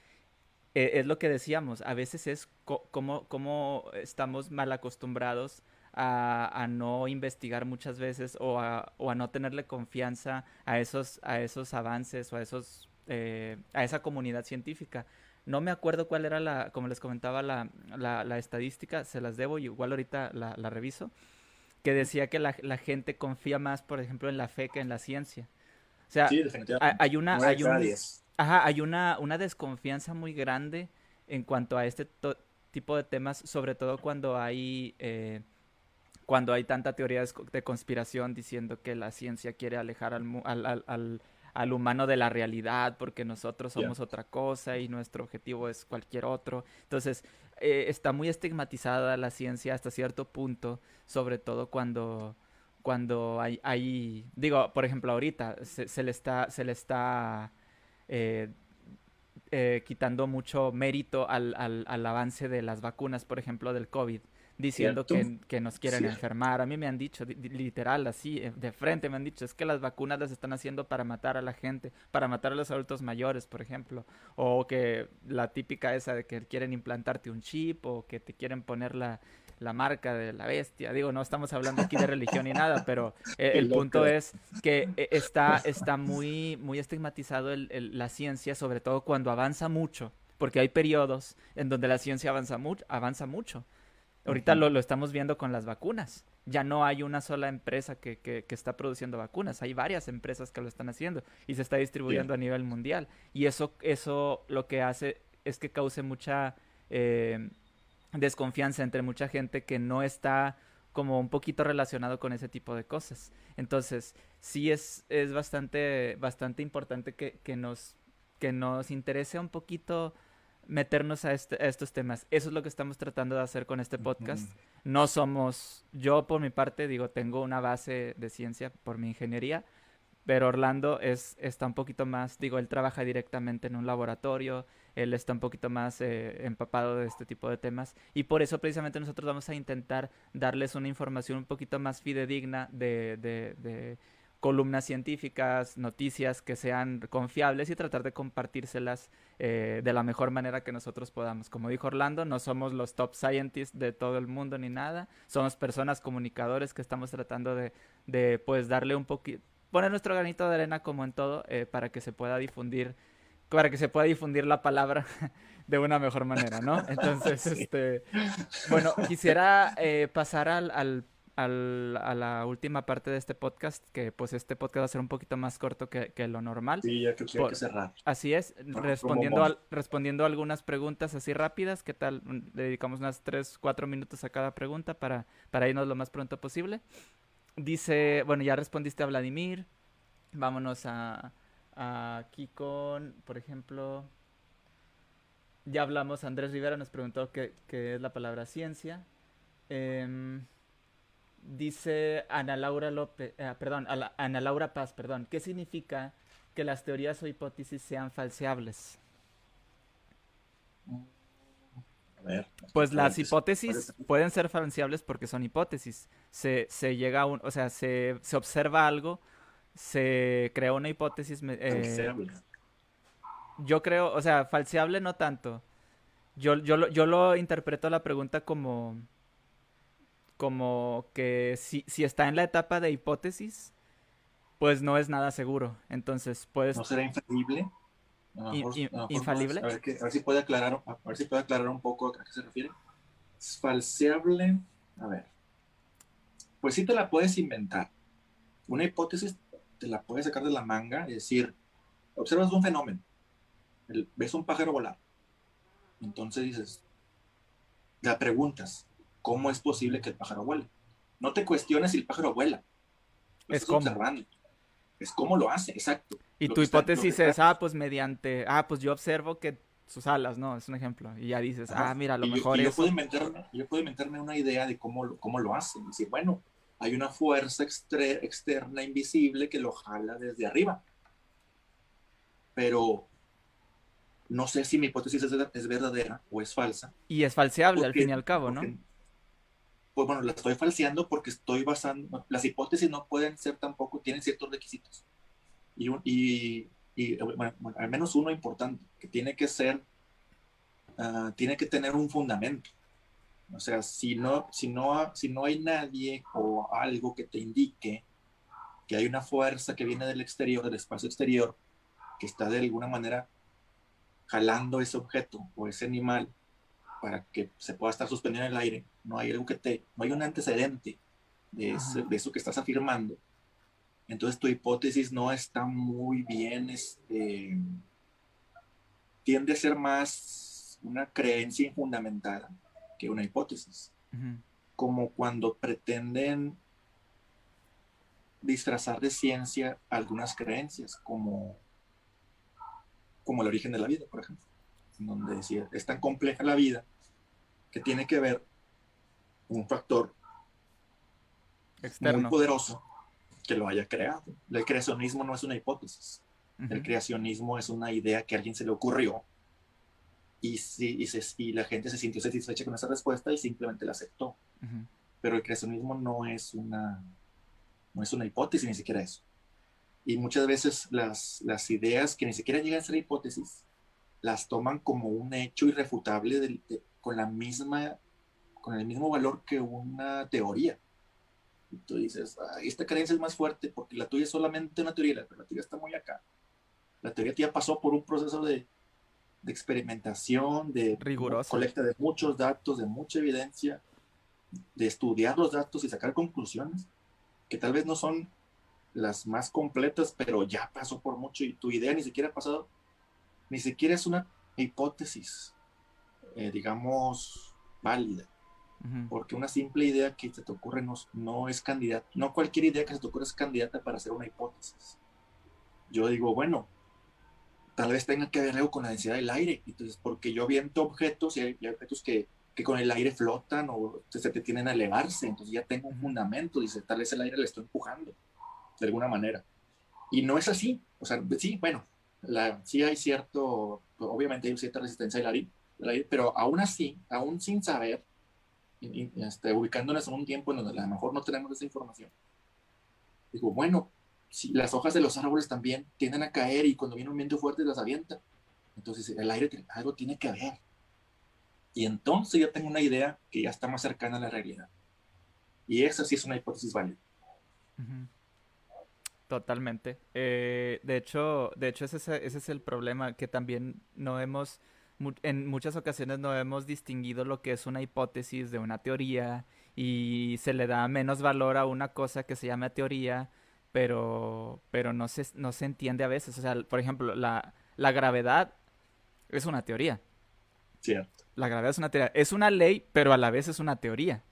eh, es lo que decíamos, a veces es como, estamos mal acostumbrados a, no investigar muchas veces o a, no tenerle confianza a esos, a esos avances o a, esos, eh, a esa comunidad científica. No me acuerdo cuál era la, como les comentaba, la, la, estadística, se las debo, y igual ahorita la, reviso, que decía que la, gente confía más, por ejemplo, en la fe que en la ciencia. O sea, hay una, hay un, Ajá, hay una, una desconfianza muy grande en cuanto a este tipo de temas, sobre todo cuando hay, eh, cuando hay tanta teoría de conspiración diciendo que la ciencia quiere alejar al, al, al, al humano de la realidad porque nosotros somos otra cosa y nuestro objetivo es cualquier otro. Entonces, eh, está muy estigmatizada la ciencia hasta cierto punto, sobre todo cuando cuando hay, hay digo, por ejemplo, ahorita se, se le está, se le está eh, eh, quitando mucho mérito al, al, avance de las vacunas, por ejemplo, del COVID, diciendo que, que, nos quieren enfermar. A mí me han dicho, literal, así, eh, de frente me han dicho, es que las vacunas las están haciendo para matar a la gente, para matar a los adultos mayores, por ejemplo, o que la típica esa de que quieren implantarte un chip o que te quieren poner la la marca de la bestia. Digo, no estamos hablando aquí de religión ni nada, pero eh, el, punto es que eh, está, está muy, muy estigmatizado la ciencia, sobre todo cuando avanza mucho, porque hay periodos en donde la ciencia avanza, avanza mucho. Ahorita lo, lo, estamos viendo con las vacunas. Ya no hay una sola empresa que, que, está produciendo vacunas, hay varias empresas que lo están haciendo y se está distribuyendo a nivel mundial. Y eso, eso lo que hace es que cause mucha... Eh, desconfianza entre mucha gente que no está como un poquito relacionado con ese tipo de cosas. Entonces, sí es, es bastante, bastante importante que, que, nos, que nos interese un poquito meternos a, este, a, estos temas. Eso es lo que estamos tratando de hacer con este podcast. No somos, yo por mi parte digo, tengo una base de ciencia por mi ingeniería, pero Orlando es, está un poquito más, digo, él trabaja directamente en un laboratorio, él está un poquito más eh, empapado de este tipo de temas y por eso precisamente nosotros vamos a intentar darles una información un poquito más fidedigna de, de, de columnas científicas, noticias que sean confiables y tratar de compartírselas eh, de la mejor manera que nosotros podamos. Como dijo Orlando, no somos los top scientists de todo el mundo ni nada, somos personas comunicadores que estamos tratando de, pues darle un poquito poner nuestro granito de arena como en todo eh, para que se pueda difundir para que se pueda difundir la palabra de una mejor manera, ¿no? Entonces, este, bueno, quisiera eh, pasar al, al, al, a la última parte de este podcast, que pues este podcast va a ser un poquito más corto que, que lo normal. Sí, ya que hay que cerrar. Así es, respondiendo, a, respondiendo algunas preguntas así rápidas, ¿qué tal? Le dedicamos unas 3, 4 minutos a cada pregunta para, para irnos lo más pronto posible. Dice, bueno, ya respondiste a Vladimir. Vámonos a, aquí con, por ejemplo, ya hablamos, Andrés Rivera nos preguntó qué, qué es la palabra ciencia. Eh, dice Ana Laura López, eh, perdón, Ana Laura Paz, perdón, ¿qué significa que las teorías o hipótesis sean falseables? pues las hipótesis pueden ser falseables porque son hipótesis. Se, se llega a un, o sea, se, se observa algo, se crea una hipótesis. Eh, yo creo, o sea, falseable no tanto. Yo, yo, yo lo interpreto la pregunta como, como que si, si está en la etapa de hipótesis, pues no es nada seguro. Entonces, pues... ¿No será infalible? infalible. A ver, a ver, si puede aclarar, a ver si puede aclarar un poco a qué se refiere. Es falseable. A ver. Pues sí te la puedes inventar. Una hipótesis te la puedes sacar de la manga y decir, observas un fenómeno, ves un pájaro volar. Entonces dices, la preguntas, ¿cómo es posible que el pájaro vuele? No te cuestiones si el pájaro vuela. es como. Observando. Es cómo lo hace, exacto. Y tu hipótesis es, ah, pues mediante, ah, pues yo observo que sus alas, ¿no? Es un ejemplo. Y ya dices, ah, mira, a lo mejor yo, yo, puedo inventarme, yo puedo inventarme una idea de cómo, cómo lo hace. decir, bueno, hay una fuerza externa invisible que lo jala desde arriba. Pero no sé si mi hipótesis es, verdadera o es falsa. Y es falseable al fin y al cabo, ¿no? pues bueno, la estoy falseando porque estoy basando, las hipótesis no pueden ser tampoco, tienen ciertos requisitos y, y, bueno, al menos uno importante, que tiene que ser, uh, tiene que tener un fundamento. O sea, si no, si, no, si no hay nadie o algo que te indique que hay una fuerza que viene del exterior, del espacio exterior, que está de alguna manera jalando ese objeto o ese animal para que se pueda estar suspendido en el aire, no hay algo que te, no hay un antecedente de, de eso que estás afirmando, entonces tu hipótesis no está muy bien, este, tiende a ser más una creencia infundamentada que una hipótesis. Como cuando pretenden disfrazar de ciencia algunas creencias, como, como el origen de la vida, por ejemplo, donde decía, es tan compleja la vida que tiene que ver un factor externo muy poderoso que lo haya creado. El creacionismo no es una hipótesis. El creacionismo es una idea que a alguien se le ocurrió y, si, y, la gente se sintió satisfecha con esa respuesta y simplemente la aceptó. Pero el creacionismo no es una, no es una hipótesis, ni siquiera eso. Y muchas veces las, las ideas que ni siquiera llegan a ser hipótesis, las toman como un hecho irrefutable con la misma con el mismo valor que una teoría. Y tú dices, esta creencia es más fuerte porque la tuya es solamente una teoría, pero la teoría está muy acá. La teoría ya pasó por un proceso de, de experimentación, de Riguroso. colecta de muchos datos, de mucha evidencia, de estudiar los datos y sacar conclusiones que tal vez no son las más completas, pero ya pasó por mucho y tu idea ni siquiera ha pasado, ni siquiera es una hipótesis, eh, digamos, válida Porque una simple idea que se te ocurre no, no es candidata, no cualquier idea que se te ocurre es candidata para hacer una hipótesis. Yo digo, bueno, tal vez tenga que ver algo con la densidad del aire. Entonces, porque yo viento objetos y hay, objetos que, que, con el aire flotan o se te tienen a elevarse. Entonces ya tengo un fundamento. Dice, tal vez el aire le estoy empujando de alguna manera. Y no es así. O sea, sí, bueno, la, sí hay cierto, obviamente hay cierta resistencia al aire, aire, pero aún así, aún sin saber, este, ubicándonos en un tiempo en donde a lo mejor no tenemos esa información, digo, bueno, las hojas de los árboles también tienden a caer y cuando viene un viento fuerte las avienta, entonces el aire algo tiene que haber. Y entonces ya tengo una idea que ya está más cercana a la realidad. Y esa sí es una hipótesis válida. Totalmente. Eh, de hecho, de hecho ese, ese, es el problema, que también no hemos, en muchas ocasiones no hemos distinguido lo que es una hipótesis de una teoría y se le da menos valor a una cosa que se llama teoría, pero, pero no, se, no se entiende a veces. O sea, por ejemplo, la, la gravedad es una teoría. Cierto. La gravedad es una teoría. Es una ley, pero a la vez es una teoría.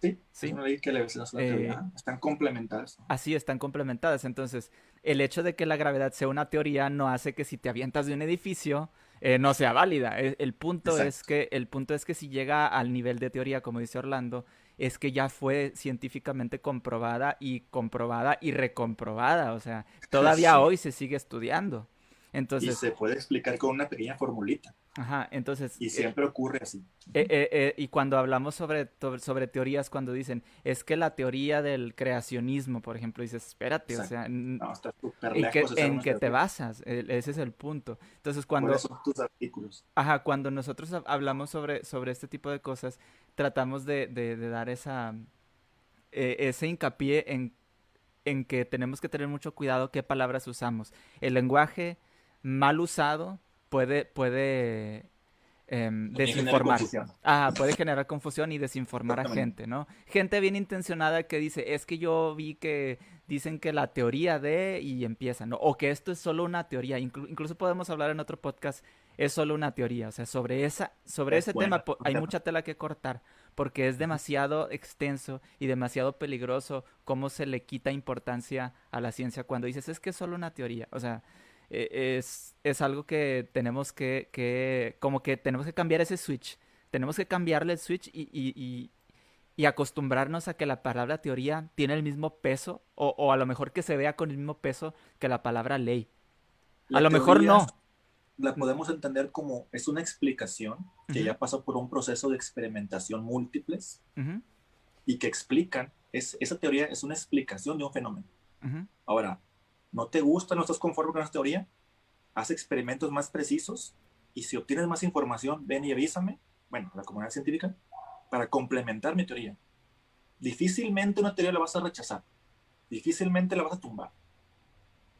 Sí, sí. que le eh, Están complementadas. Así, están complementadas. Entonces, el hecho de que la gravedad sea una teoría no hace que si te avientas de un edificio eh, no sea válida. E, el, punto es que, el punto es que si llega al nivel de teoría, como dice Orlando, es que ya fue científicamente comprobada y comprobada y recomprobada. O sea, todavía hoy se sigue estudiando. Entonces, y se puede explicar con una pequeña formulita. Ajá, entonces... Y eh, siempre ocurre así. Eh, eh, y cuando hablamos sobre, sobre teorías, cuando dicen, es que la teoría del creacionismo, por ejemplo, dices, espérate, o sea... No, está ¿En, que, ¿en qué te basas? ese es el punto. Entonces, cuando... son tus artículos? Ajá, cuando nosotros hablamos sobre, sobre este tipo de cosas, tratamos de, de, dar esa... ese hincapié en, en que tenemos que tener mucho cuidado qué palabras usamos. El lenguaje mal usado puede, puede em, desinformar. Ah, puede generar confusión y desinformar a gente, ¿no? Gente bien intencionada que dice, es que yo vi que dicen que la teoría de y empieza, ¿no? O que esto es solo una teoría. incluso podemos hablar en otro podcast, es solo una teoría. O sea, sobre, esa, sobre ese tema hay mucha tela que cortar porque es demasiado extenso y demasiado peligroso cómo se le quita importancia a la ciencia cuando dices, es que es solo una teoría. O sea, es, es algo que tenemos que, que, como que tenemos que cambiar ese switch. Tenemos que cambiarle el switch y, y, y, acostumbrarnos a que la palabra teoría tiene el mismo peso o, o, a lo mejor que se vea con el mismo peso que la palabra ley. a lo mejor no. La podemos entender como es una explicación que ya pasó por un proceso de experimentación múltiples y que explican, es, esa teoría es una explicación de un fenómeno. Ahora, no te gusta, no estás conforme con esa teoría, haz experimentos más precisos y si obtienes más información, ven y avísame, bueno, la comunidad científica, para complementar mi teoría. Difícilmente una teoría la vas a rechazar, difícilmente la vas a tumbar,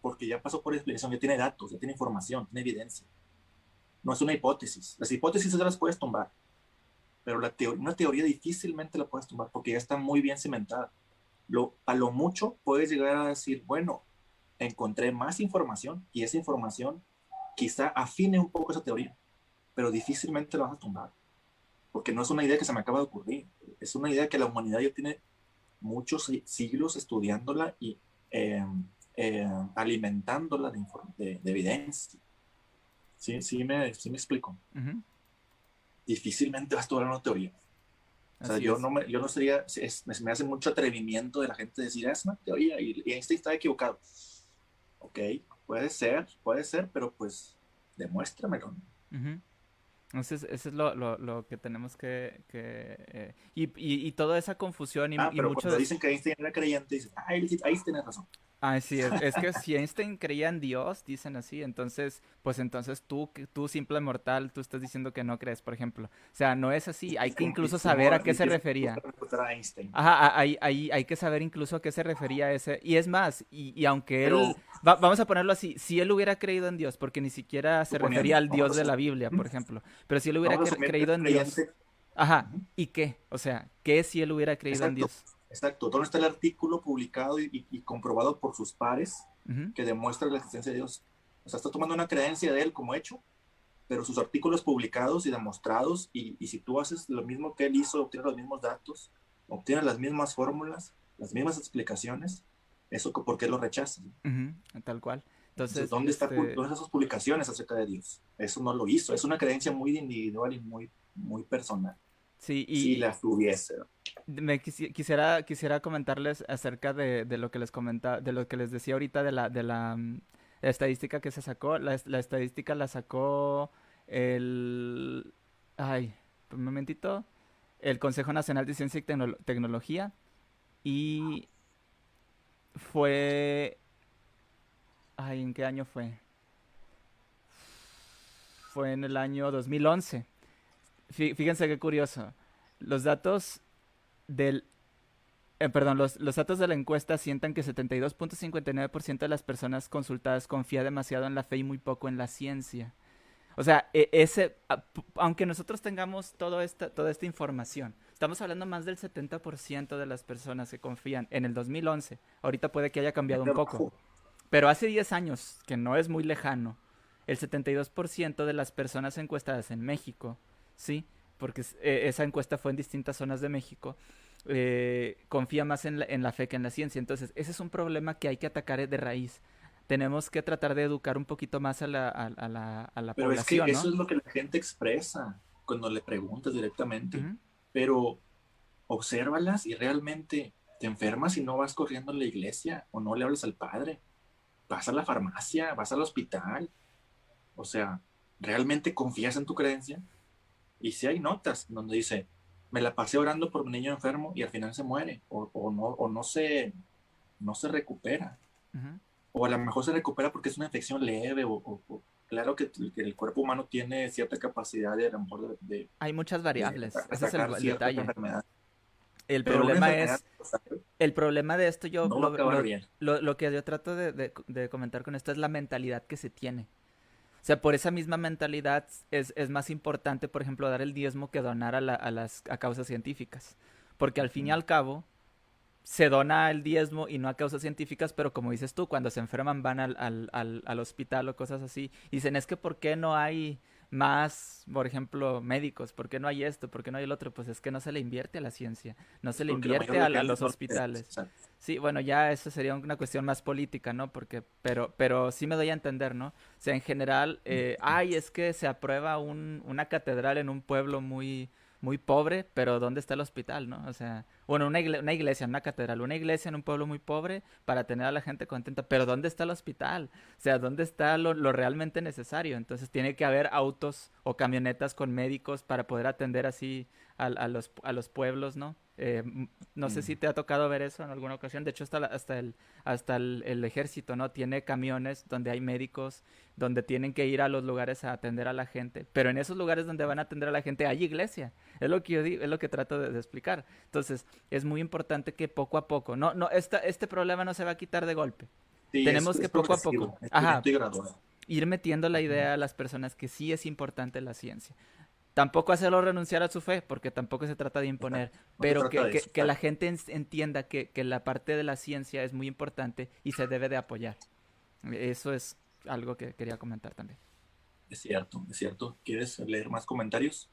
porque ya pasó por explicación, ya tiene datos, ya tiene información, tiene evidencia. No es una hipótesis. Las hipótesis ya las puedes tumbar, pero la una teoría difícilmente la puedes tumbar porque ya está muy bien cimentada. A lo mucho puedes llegar a decir, bueno, encontré más información y esa información quizá afine un poco esa teoría, pero difícilmente la vas a tumbar, porque no es una idea que se me acaba de ocurrir, es una idea que la humanidad ya tiene muchos siglos estudiándola y eh, eh, alimentándola de, evidencia. ¿Sí, sí, me, sí me explico. Difícilmente vas a tomar una teoría. O sea, yo no, me, yo no sería, me hace mucho atrevimiento de la gente decir, ah, es una teoría y, y Einstein está equivocado ok, puede ser, puede ser, pero pues demuéstramelo. Entonces, eso es lo, lo, lo, que tenemos que... que eh, y, y, y, toda esa confusión y, ah, y pero cuando dicen que Einstein era creyente, dicen, ah, Einstein tiene razón. Ah, sí, es, que si Einstein creía en Dios, dicen así, entonces, pues entonces tú, tú simple mortal, tú estás diciendo que no crees, por ejemplo. O sea, no es así, hay que incluso saber a qué se refería. Ajá, hay, hay, hay que saber incluso a qué se refería ese. Y es más, y, y aunque él, vamos a ponerlo así, si él hubiera creído en Dios, porque ni siquiera se refería al Dios de la Biblia, por ejemplo, pero si él hubiera creído en Dios... Ajá, ¿y qué? O sea, ¿qué si él hubiera creído en Dios? Exacto. ¿Dónde está el artículo publicado y, comprobado por sus pares que demuestra la existencia de Dios? O sea, está tomando una creencia de él como hecho pero sus artículos publicados y demostrados, y, y, si tú haces lo mismo que él hizo, obtienes los mismos datos, obtienes las mismas fórmulas, las mismas explicaciones, eso por qué lo rechazas. tal cual. Entonces, ¿dónde, están sus publicaciones acerca de Dios? Eso no lo hizo, es una creencia muy individual y muy, muy personal. Sí, y si las tuviese. Me quisiera, quisiera comentarles acerca de, de, lo que les comentaba, de lo que les decía ahorita de la, de la, mm, estadística que se sacó. La, la, estadística la sacó el ay, un momentito. El Consejo Nacional de Ciencia y Tecnología. Y fue. Ay, ¿en qué año fue? Fue en el año 2011. Fíjense qué curioso. Los datos del... Eh, perdón, los, los, datos de la encuesta sientan que 72.59% de las personas consultadas confía demasiado en la fe y muy poco en la ciencia. O sea, e, ese, aunque nosotros tengamos todo esta, toda esta información, estamos hablando más del 70% de las personas que confían en el 2011. Ahorita puede que haya cambiado un poco. Pero hace 10 años, que no es muy lejano, el 72% de las personas encuestadas en México ¿sí? Porque eh, esa encuesta fue en distintas zonas de México. Eh, confía más en la, fe que en la ciencia. Entonces, ese es un problema que hay que atacar de raíz. Tenemos que tratar de educar un poquito más a la, a, la, a la Pero es que eso es lo que la gente expresa cuando le preguntas directamente. Pero obsérvalas y realmente te enfermas y no vas corriendo a la iglesia o no le hablas al padre. Vas a la farmacia, vas al hospital. O sea, ¿realmente confías en tu creencia? Y si hay notas donde dice, me la pasé orando por un niño enfermo y al final se muere, o, o no, o no, se, no se recupera. O a lo mejor se recupera porque es una infección leve, o, claro que, el cuerpo humano tiene cierta capacidad de, a lo mejor de, hay muchas variables, ese es el, detalle. El problema es, el problema de esto yo, lo, lo, que yo trato de, de comentar con esto es la mentalidad que se tiene. O sea, por esa misma mentalidad es, es más importante, por ejemplo, dar el diezmo que donar a, a las a causas científicas. Porque al fin y al cabo, se dona el diezmo y no a causas científicas, pero como dices tú, cuando se enferman van al, al, al, al hospital o cosas así. Y dicen, es que ¿por qué no hay más, por ejemplo, médicos? ¿Por qué no hay esto? ¿Por qué no hay el otro? Pues es que no se le invierte a la ciencia, no se le invierte a, los hospitales. Sí, bueno, ya eso sería una cuestión más política, ¿no? Porque, pero, pero sí me doy a entender, ¿no? O sea, en general, eh, ay, es que se aprueba un, una catedral en un pueblo muy, muy pobre, pero ¿dónde está el hospital, no? O sea, bueno, una, una iglesia, una catedral, una iglesia en un pueblo muy pobre para tener a la gente contenta, pero ¿dónde está el hospital? O sea, ¿dónde está lo, lo realmente necesario? Entonces tiene que haber autos o camionetas con médicos para poder atender así a, a, los, a los pueblos, ¿no? Eh, no sé si te ha tocado ver eso en alguna ocasión. De hecho, hasta, hasta, el, hasta el, ejército, ¿no? Tiene camiones donde hay médicos, donde tienen que ir a los lugares a atender a la gente. Pero en esos lugares donde van a atender a la gente hay iglesia. Es lo que yo digo, es lo que trato de, explicar. Entonces, es muy importante que poco a poco, no, no, esta, este problema no se va a quitar de golpe. Tenemos que poco a poco ir metiendo la idea a las personas que sí es importante la ciencia tampoco hacerlo renunciar a su fe, porque tampoco se trata de imponer, pero que, que, la gente entienda que, que, la parte de la ciencia es muy importante y se debe de apoyar. Eso es algo que quería comentar también. Es cierto, es cierto. ¿Quieres leer más comentarios?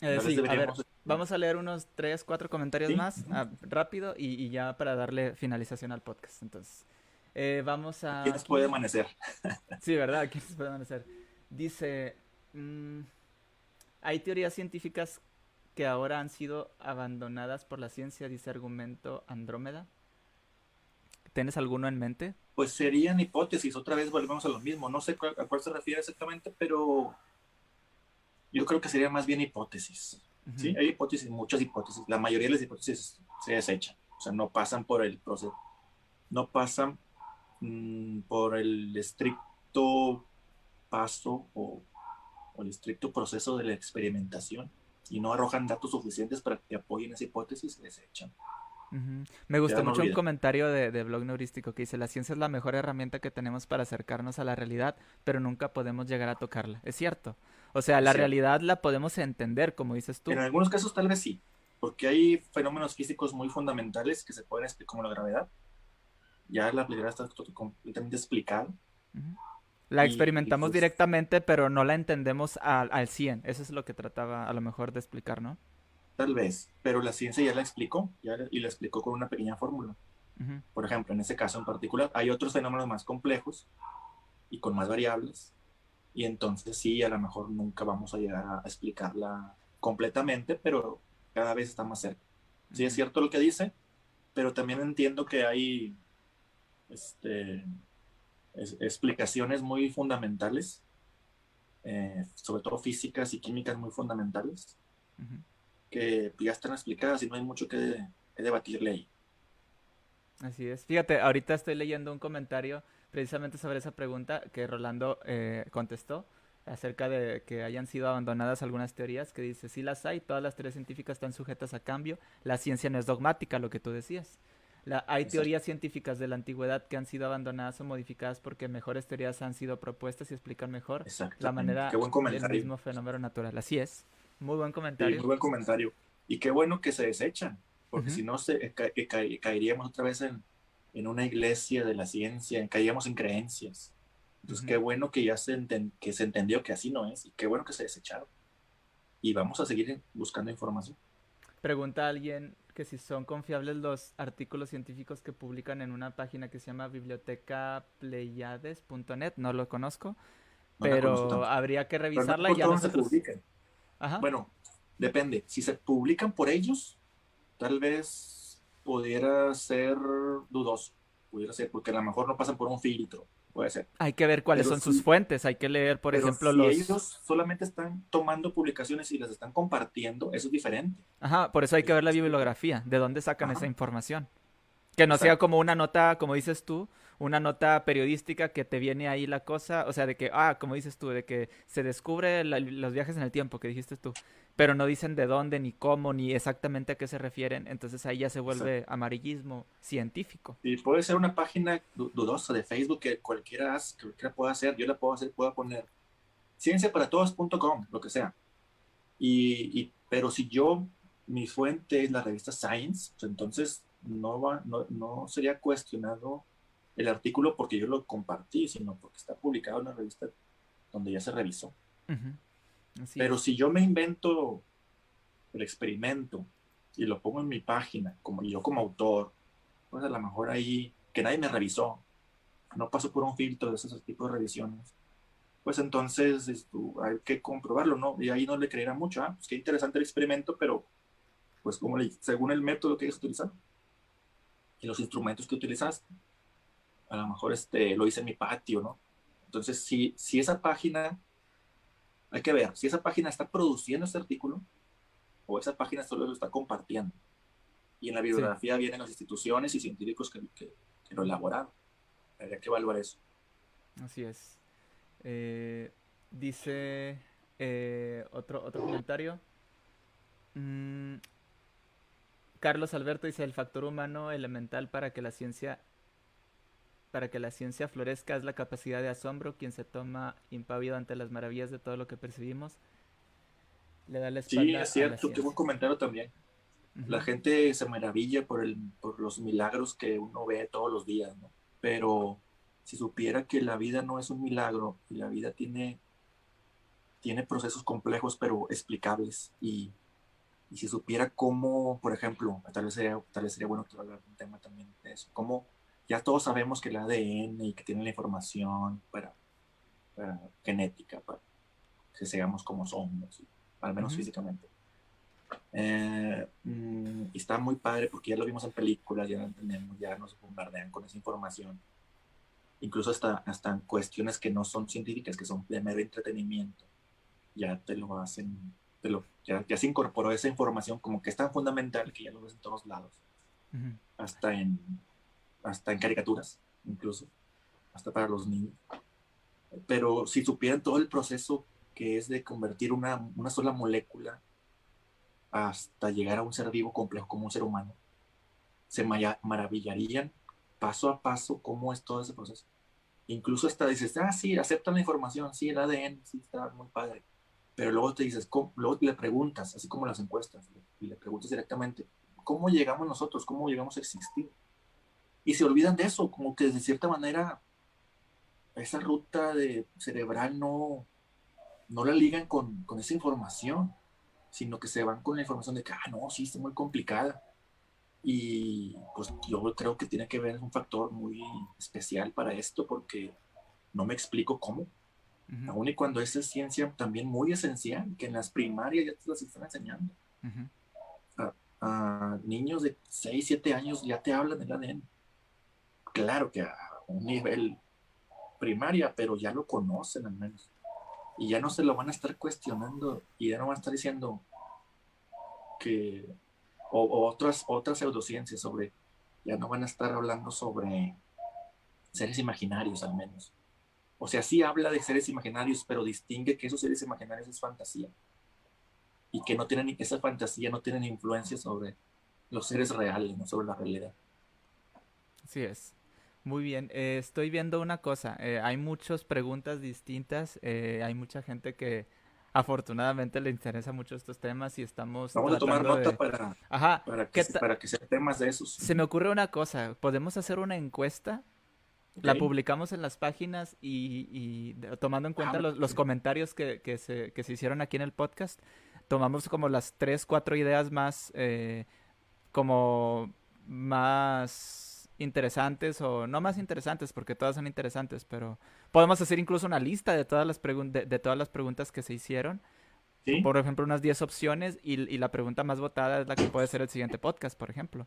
Eh, sí, a ver, vamos a leer unos tres, cuatro comentarios más ah, rápido y, ya para darle finalización al podcast. Entonces, eh, vamos a... ¿Quiénes puede amanecer? sí, ¿verdad? ¿Quiénes puede amanecer? Dice... Mm, hay teorías científicas que ahora han sido abandonadas por la ciencia, dice argumento Andrómeda. ¿Tienes alguno en mente? Pues serían hipótesis, otra vez volvemos a lo mismo, no sé a cuál se refiere exactamente, pero yo creo que sería más bien hipótesis. Sí, hay hipótesis, muchas hipótesis, la mayoría de las hipótesis se desechan, o sea, no pasan por el proceso, no pasan mm, por el estricto paso o el estricto proceso de la experimentación y no arrojan datos suficientes para que apoyen esa hipótesis, les echan. Me gustó mucho un comentario de, de, Blog Neurístico que dice, la ciencia es la mejor herramienta que tenemos para acercarnos a la realidad, pero nunca podemos llegar a tocarla. Es cierto. O sea, la realidad la podemos entender, como dices tú. En algunos casos tal vez sí, porque hay fenómenos físicos muy fundamentales que se pueden explicar como la gravedad. Ya la realidad está completamente explicada. La experimentamos pues directamente, pero no la entendemos al, al 100. Eso es lo que trataba a lo mejor de explicar, ¿no? Tal vez, pero la ciencia ya la explicó ya, y la explicó con una pequeña fórmula. Por ejemplo, en ese caso en particular, hay otros fenómenos más complejos y con más variables, y entonces sí, a lo mejor nunca vamos a llegar a explicarla completamente, pero cada vez está más cerca. Sí, es cierto lo que dice, pero también entiendo que hay este, explicaciones muy fundamentales, eh, sobre todo físicas y químicas muy fundamentales, que ya están explicadas y no hay mucho que, debatirle ahí. Así es. Fíjate, ahorita estoy leyendo un comentario precisamente sobre esa pregunta que Rolando eh, contestó acerca de que hayan sido abandonadas algunas teorías, que dice, sí las hay, todas las teorías científicas están sujetas a cambio, la ciencia no es dogmática, lo que tú decías. La, hay teorías científicas de la antigüedad que han sido abandonadas o modificadas porque mejores teorías han sido propuestas y explican mejor la manera del mismo fenómeno natural. Así es. Muy buen comentario. muy buen comentario. Y qué bueno que se desechan, porque si no se, caeríamos otra vez en, en, una iglesia de la ciencia, caeríamos en creencias. Entonces, qué bueno que ya se, que se entendió que así no es, y qué bueno que se desecharon. Y vamos a seguir buscando información. Pregunta a alguien que si son confiables los artículos científicos que publican en una página que se llama bibliotecapleiades.net, no lo conozco, pero habría que revisarla y ya nosotros... Bueno, depende. Si se publican por ellos, tal vez pudiera ser dudoso. Pudiera ser, porque a lo mejor no pasan por un filtro. Puede ser. Hay que ver cuáles son sus fuentes. Hay que leer, por ejemplo, si ellos solamente están tomando publicaciones y las están compartiendo, eso es diferente. Ajá, por eso hay que ver la bibliografía. ¿De dónde sacan esa información? Que no sea como una nota, como dices tú, una nota periodística que te viene ahí la cosa, o sea, de que, ah, como dices tú, de que se descubre los viajes en el tiempo, que dijiste tú, pero no dicen de dónde, ni cómo, ni exactamente a qué se refieren, entonces ahí ya se vuelve amarillismo científico. Y puede ser una página dudosa de Facebook que cualquiera, cualquiera pueda hacer, yo la puedo hacer, puedo poner cienciaparatodos.com, lo que sea. Y, y, pero si yo, mi fuente es la revista Science, pues entonces no, va, no, no sería cuestionado el artículo porque yo lo compartí, sino porque está publicado en una revista donde ya se revisó. Pero si yo me invento el experimento y lo pongo en mi página, como yo como autor, pues a lo mejor ahí, que nadie me revisó, no pasó por un filtro de esos tipos de revisiones, pues entonces esto, hay que comprobarlo, ¿no? Y ahí no le creerá mucho, ah, pues qué interesante el experimento, pero pues como le, según el método que hayas utilizado y los instrumentos que utilizaste a lo mejor este, lo hice en mi patio, ¿no? Entonces, si, si esa página, hay que ver, si esa página está produciendo este artículo o esa página solo lo está compartiendo. Y en la bibliografía vienen las instituciones y científicos que, que, lo elaboraron. Habría que evaluar eso. Así es. Eh, dice eh, otro, otro comentario. Mm, Carlos Alberto dice, el factor humano elemental para que la ciencia para que la ciencia florezca es la capacidad de asombro, quien se toma impávido ante las maravillas de todo lo que percibimos. Le da la espalda. Sí, es cierto, tengo un comentario también. La gente se maravilla por, el, por los milagros que uno ve todos los días, ¿no? Pero si supiera que la vida no es un milagro y la vida tiene, tiene procesos complejos pero explicables y, y si supiera cómo, por ejemplo, tal vez sería, tal vez sería bueno hablar un tema también de eso, cómo ya todos sabemos que el ADN y que tiene la información para, genética, para que seamos como somos, al menos físicamente. Eh, mm, y está muy padre porque ya lo vimos en películas, ya lo entendemos, ya nos bombardean con esa información. Incluso hasta, hasta en cuestiones que no son científicas, que son de mero entretenimiento, ya te lo hacen, te lo, ya, ya, se incorporó esa información como que es tan fundamental que ya lo ves en todos lados. Hasta en hasta en caricaturas, incluso, hasta para los niños. Pero si supieran todo el proceso que es de convertir una, una sola molécula hasta llegar a un ser vivo complejo como un ser humano, se maravillarían paso a paso cómo es todo ese proceso. Incluso hasta dices, ah, sí, aceptan la información, sí, el ADN, sí, está muy padre. Pero luego te dices, luego le preguntas, así como las encuestas, y le preguntas directamente, ¿cómo llegamos nosotros? ¿Cómo llegamos a existir? Y se olvidan de eso, como que de cierta manera esa ruta de cerebral no, no la ligan con, con, esa información, sino que se van con la información de que, ah, no, sí, está muy complicada. Y pues yo creo que tiene que ver un factor muy especial para esto porque no me explico cómo. Aún y cuando esa es ciencia también muy esencial, que en las primarias ya te las están enseñando. a, niños de 6, 7 años ya te hablan del ADN. Claro que a un nivel primaria, pero ya lo conocen al menos. Y ya no se lo van a estar cuestionando y ya no van a estar diciendo que, o, otras, otras pseudociencias sobre, ya no van a estar hablando sobre seres imaginarios al menos. O sea, sí habla de seres imaginarios, pero distingue que esos seres imaginarios es fantasía. Y que no tienen, esa fantasía no tienen influencia sobre los seres reales, no sobre la realidad. Así es. Muy bien, eh, estoy viendo una cosa, eh, hay muchas preguntas distintas, eh, hay mucha gente que afortunadamente le interesa mucho estos temas y estamos... Vamos a tomar nota para, Ajá. Para, que, para que sean temas de esos. Se me ocurre una cosa, podemos hacer una encuesta, la publicamos en las páginas y, tomando en ah, cuenta los, comentarios que, que, se, que se hicieron aquí en el podcast, tomamos como las tres, cuatro ideas más, como más interesantes o no más interesantes porque todas son interesantes, pero podemos hacer incluso una lista de todas las, de, de, todas las preguntas que se hicieron. Por ejemplo, unas 10 opciones y, y, la pregunta más votada es la que puede ser el siguiente podcast, por ejemplo.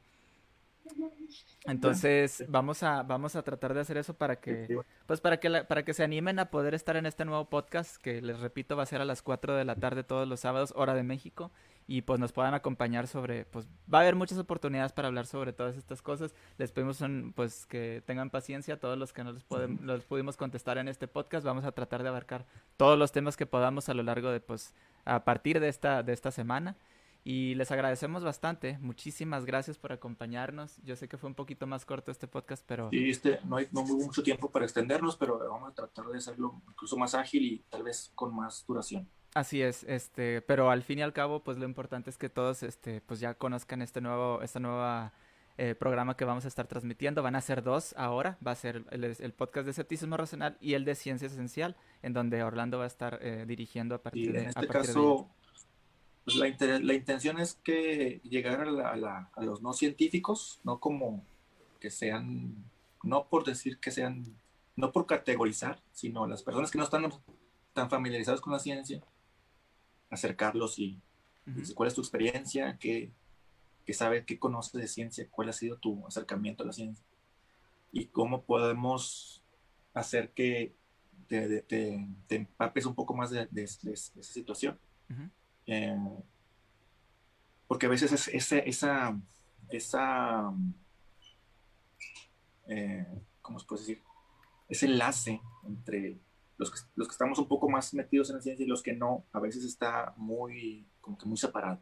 Entonces, vamos a, vamos a tratar de hacer eso para que, pues para que, para que se animen a poder estar en este nuevo podcast, que les repito, va a ser a las 4 de la tarde todos los sábados, hora de México, y pues nos puedan acompañar sobre, pues va a haber muchas oportunidades para hablar sobre todas estas cosas. Les pedimos pues que tengan paciencia, a todos los que no les, podemos, los pudimos contestar en este podcast, vamos a tratar de abarcar todos los temas que podamos a lo largo de, pues, a partir de esta, de esta semana. Y les agradecemos bastante. Muchísimas gracias por acompañarnos. Yo sé que fue un poquito más corto este podcast, pero... Sí, este, no hay no hubo mucho tiempo para extendernos, pero vamos a tratar de hacerlo incluso más ágil y tal vez con más duración. Así es, este, pero al fin y al cabo, pues lo importante es que todos, este, pues ya conozcan este nuevo, esta nueva eh, programa que vamos a estar transmitiendo. Van a ser dos ahora. Va a ser el, podcast de escepticismo racional y el de ciencia esencial, en donde Orlando va a estar eh, dirigiendo a partir de. En este caso, pues la, la, intención es que llegar a, a, los no científicos, no como que sean, no por decir que sean, no por categorizar, sino las personas que no están tan familiarizadas con la ciencia, acercarlos y, cuál es tu experiencia, qué, qué sabes, qué conoces de ciencia, cuál ha sido tu acercamiento a la ciencia y cómo podemos hacer que te, te, empapes un poco más de, de, esa situación. Eh, porque a veces es, esa, esa, esa eh, ¿cómo se puede decir? Ese enlace entre los que, los que estamos un poco más metidos en la ciencia y los que no, a veces está muy, como que muy separado.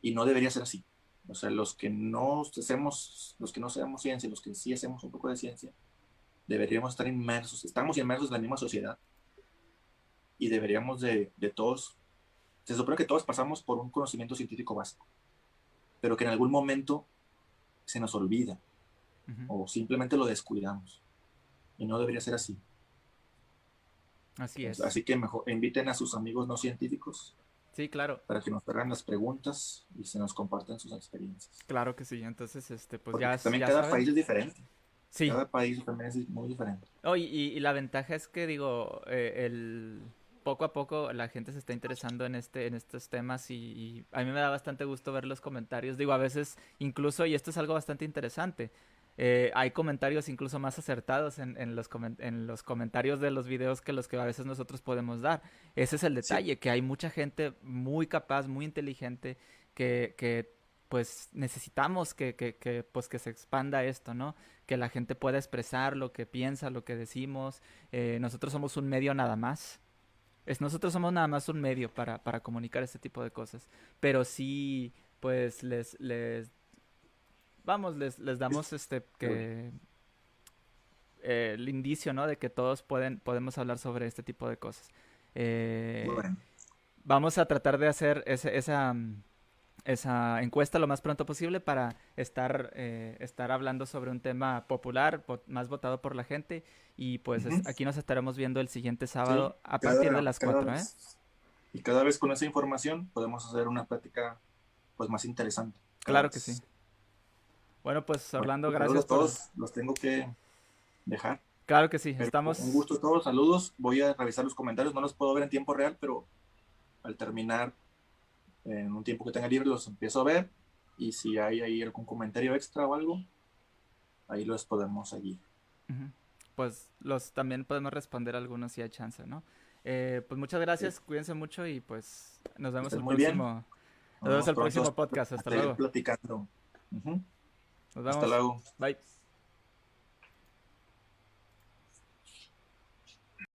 Y no debería ser así. O sea, los que no hacemos, los que no hacemos ciencia, los que sí hacemos un poco de ciencia, deberíamos estar inmersos, estamos inmersos en la misma sociedad y deberíamos de, de todos se supone que todos pasamos por un conocimiento científico básico, pero que en algún momento se nos olvida o simplemente lo descuidamos. Y no debería ser así. Así es. Así que mejor inviten a sus amigos no científicos. Sí, claro. Para que nos hagan las preguntas y se nos compartan sus experiencias. Claro que sí. Entonces, este, pues ya. También cada país es diferente. Sí. Cada país también es muy diferente. Oh, y, la ventaja es que, digo, eh, el poco a poco la gente se está interesando en este en estos temas y, a mí me da bastante gusto ver los comentarios digo a veces incluso y esto es algo bastante interesante eh, hay comentarios incluso más acertados en, en, los en los comentarios de los videos que los que a veces nosotros podemos dar ese es el detalle que hay mucha gente muy capaz muy inteligente que, que pues necesitamos que, que, que, pues que se expanda esto, ¿no? Que la gente pueda expresar lo que piensa, lo que decimos. Eh, nosotros somos un medio nada más nosotros somos nada más un medio para, para comunicar este tipo de cosas. Pero sí, pues les, les vamos, les, les damos este que eh, el indicio, ¿no? De que todos pueden, podemos hablar sobre este tipo de cosas. Eh, vamos a tratar de hacer ese, esa, esa encuesta lo más pronto posible para estar, eh, estar hablando sobre un tema popular, más votado por la gente. Y pues aquí nos estaremos viendo el siguiente sábado a partir de las 4. ¿eh? Y cada vez con esa información podemos hacer una plática pues más interesante. Claro que sí. Bueno, pues Orlando, pues, gracias. A todos los tengo que dejar. Claro que sí, estamos. Un gusto a todos, saludos. Voy a revisar los comentarios, no los puedo ver en tiempo real, pero al terminar en un tiempo que tenga libre los empiezo a ver y si hay ahí algún comentario extra o algo, ahí los podemos allí. Pues los también podemos responder algunos si hay chance, ¿no? Eh, pues muchas gracias, cuídense mucho y pues nos vemos el próximo. Nos vemos el próximo podcast. Hasta luego. Platicando. Nos vemos. Hasta luego. Bye.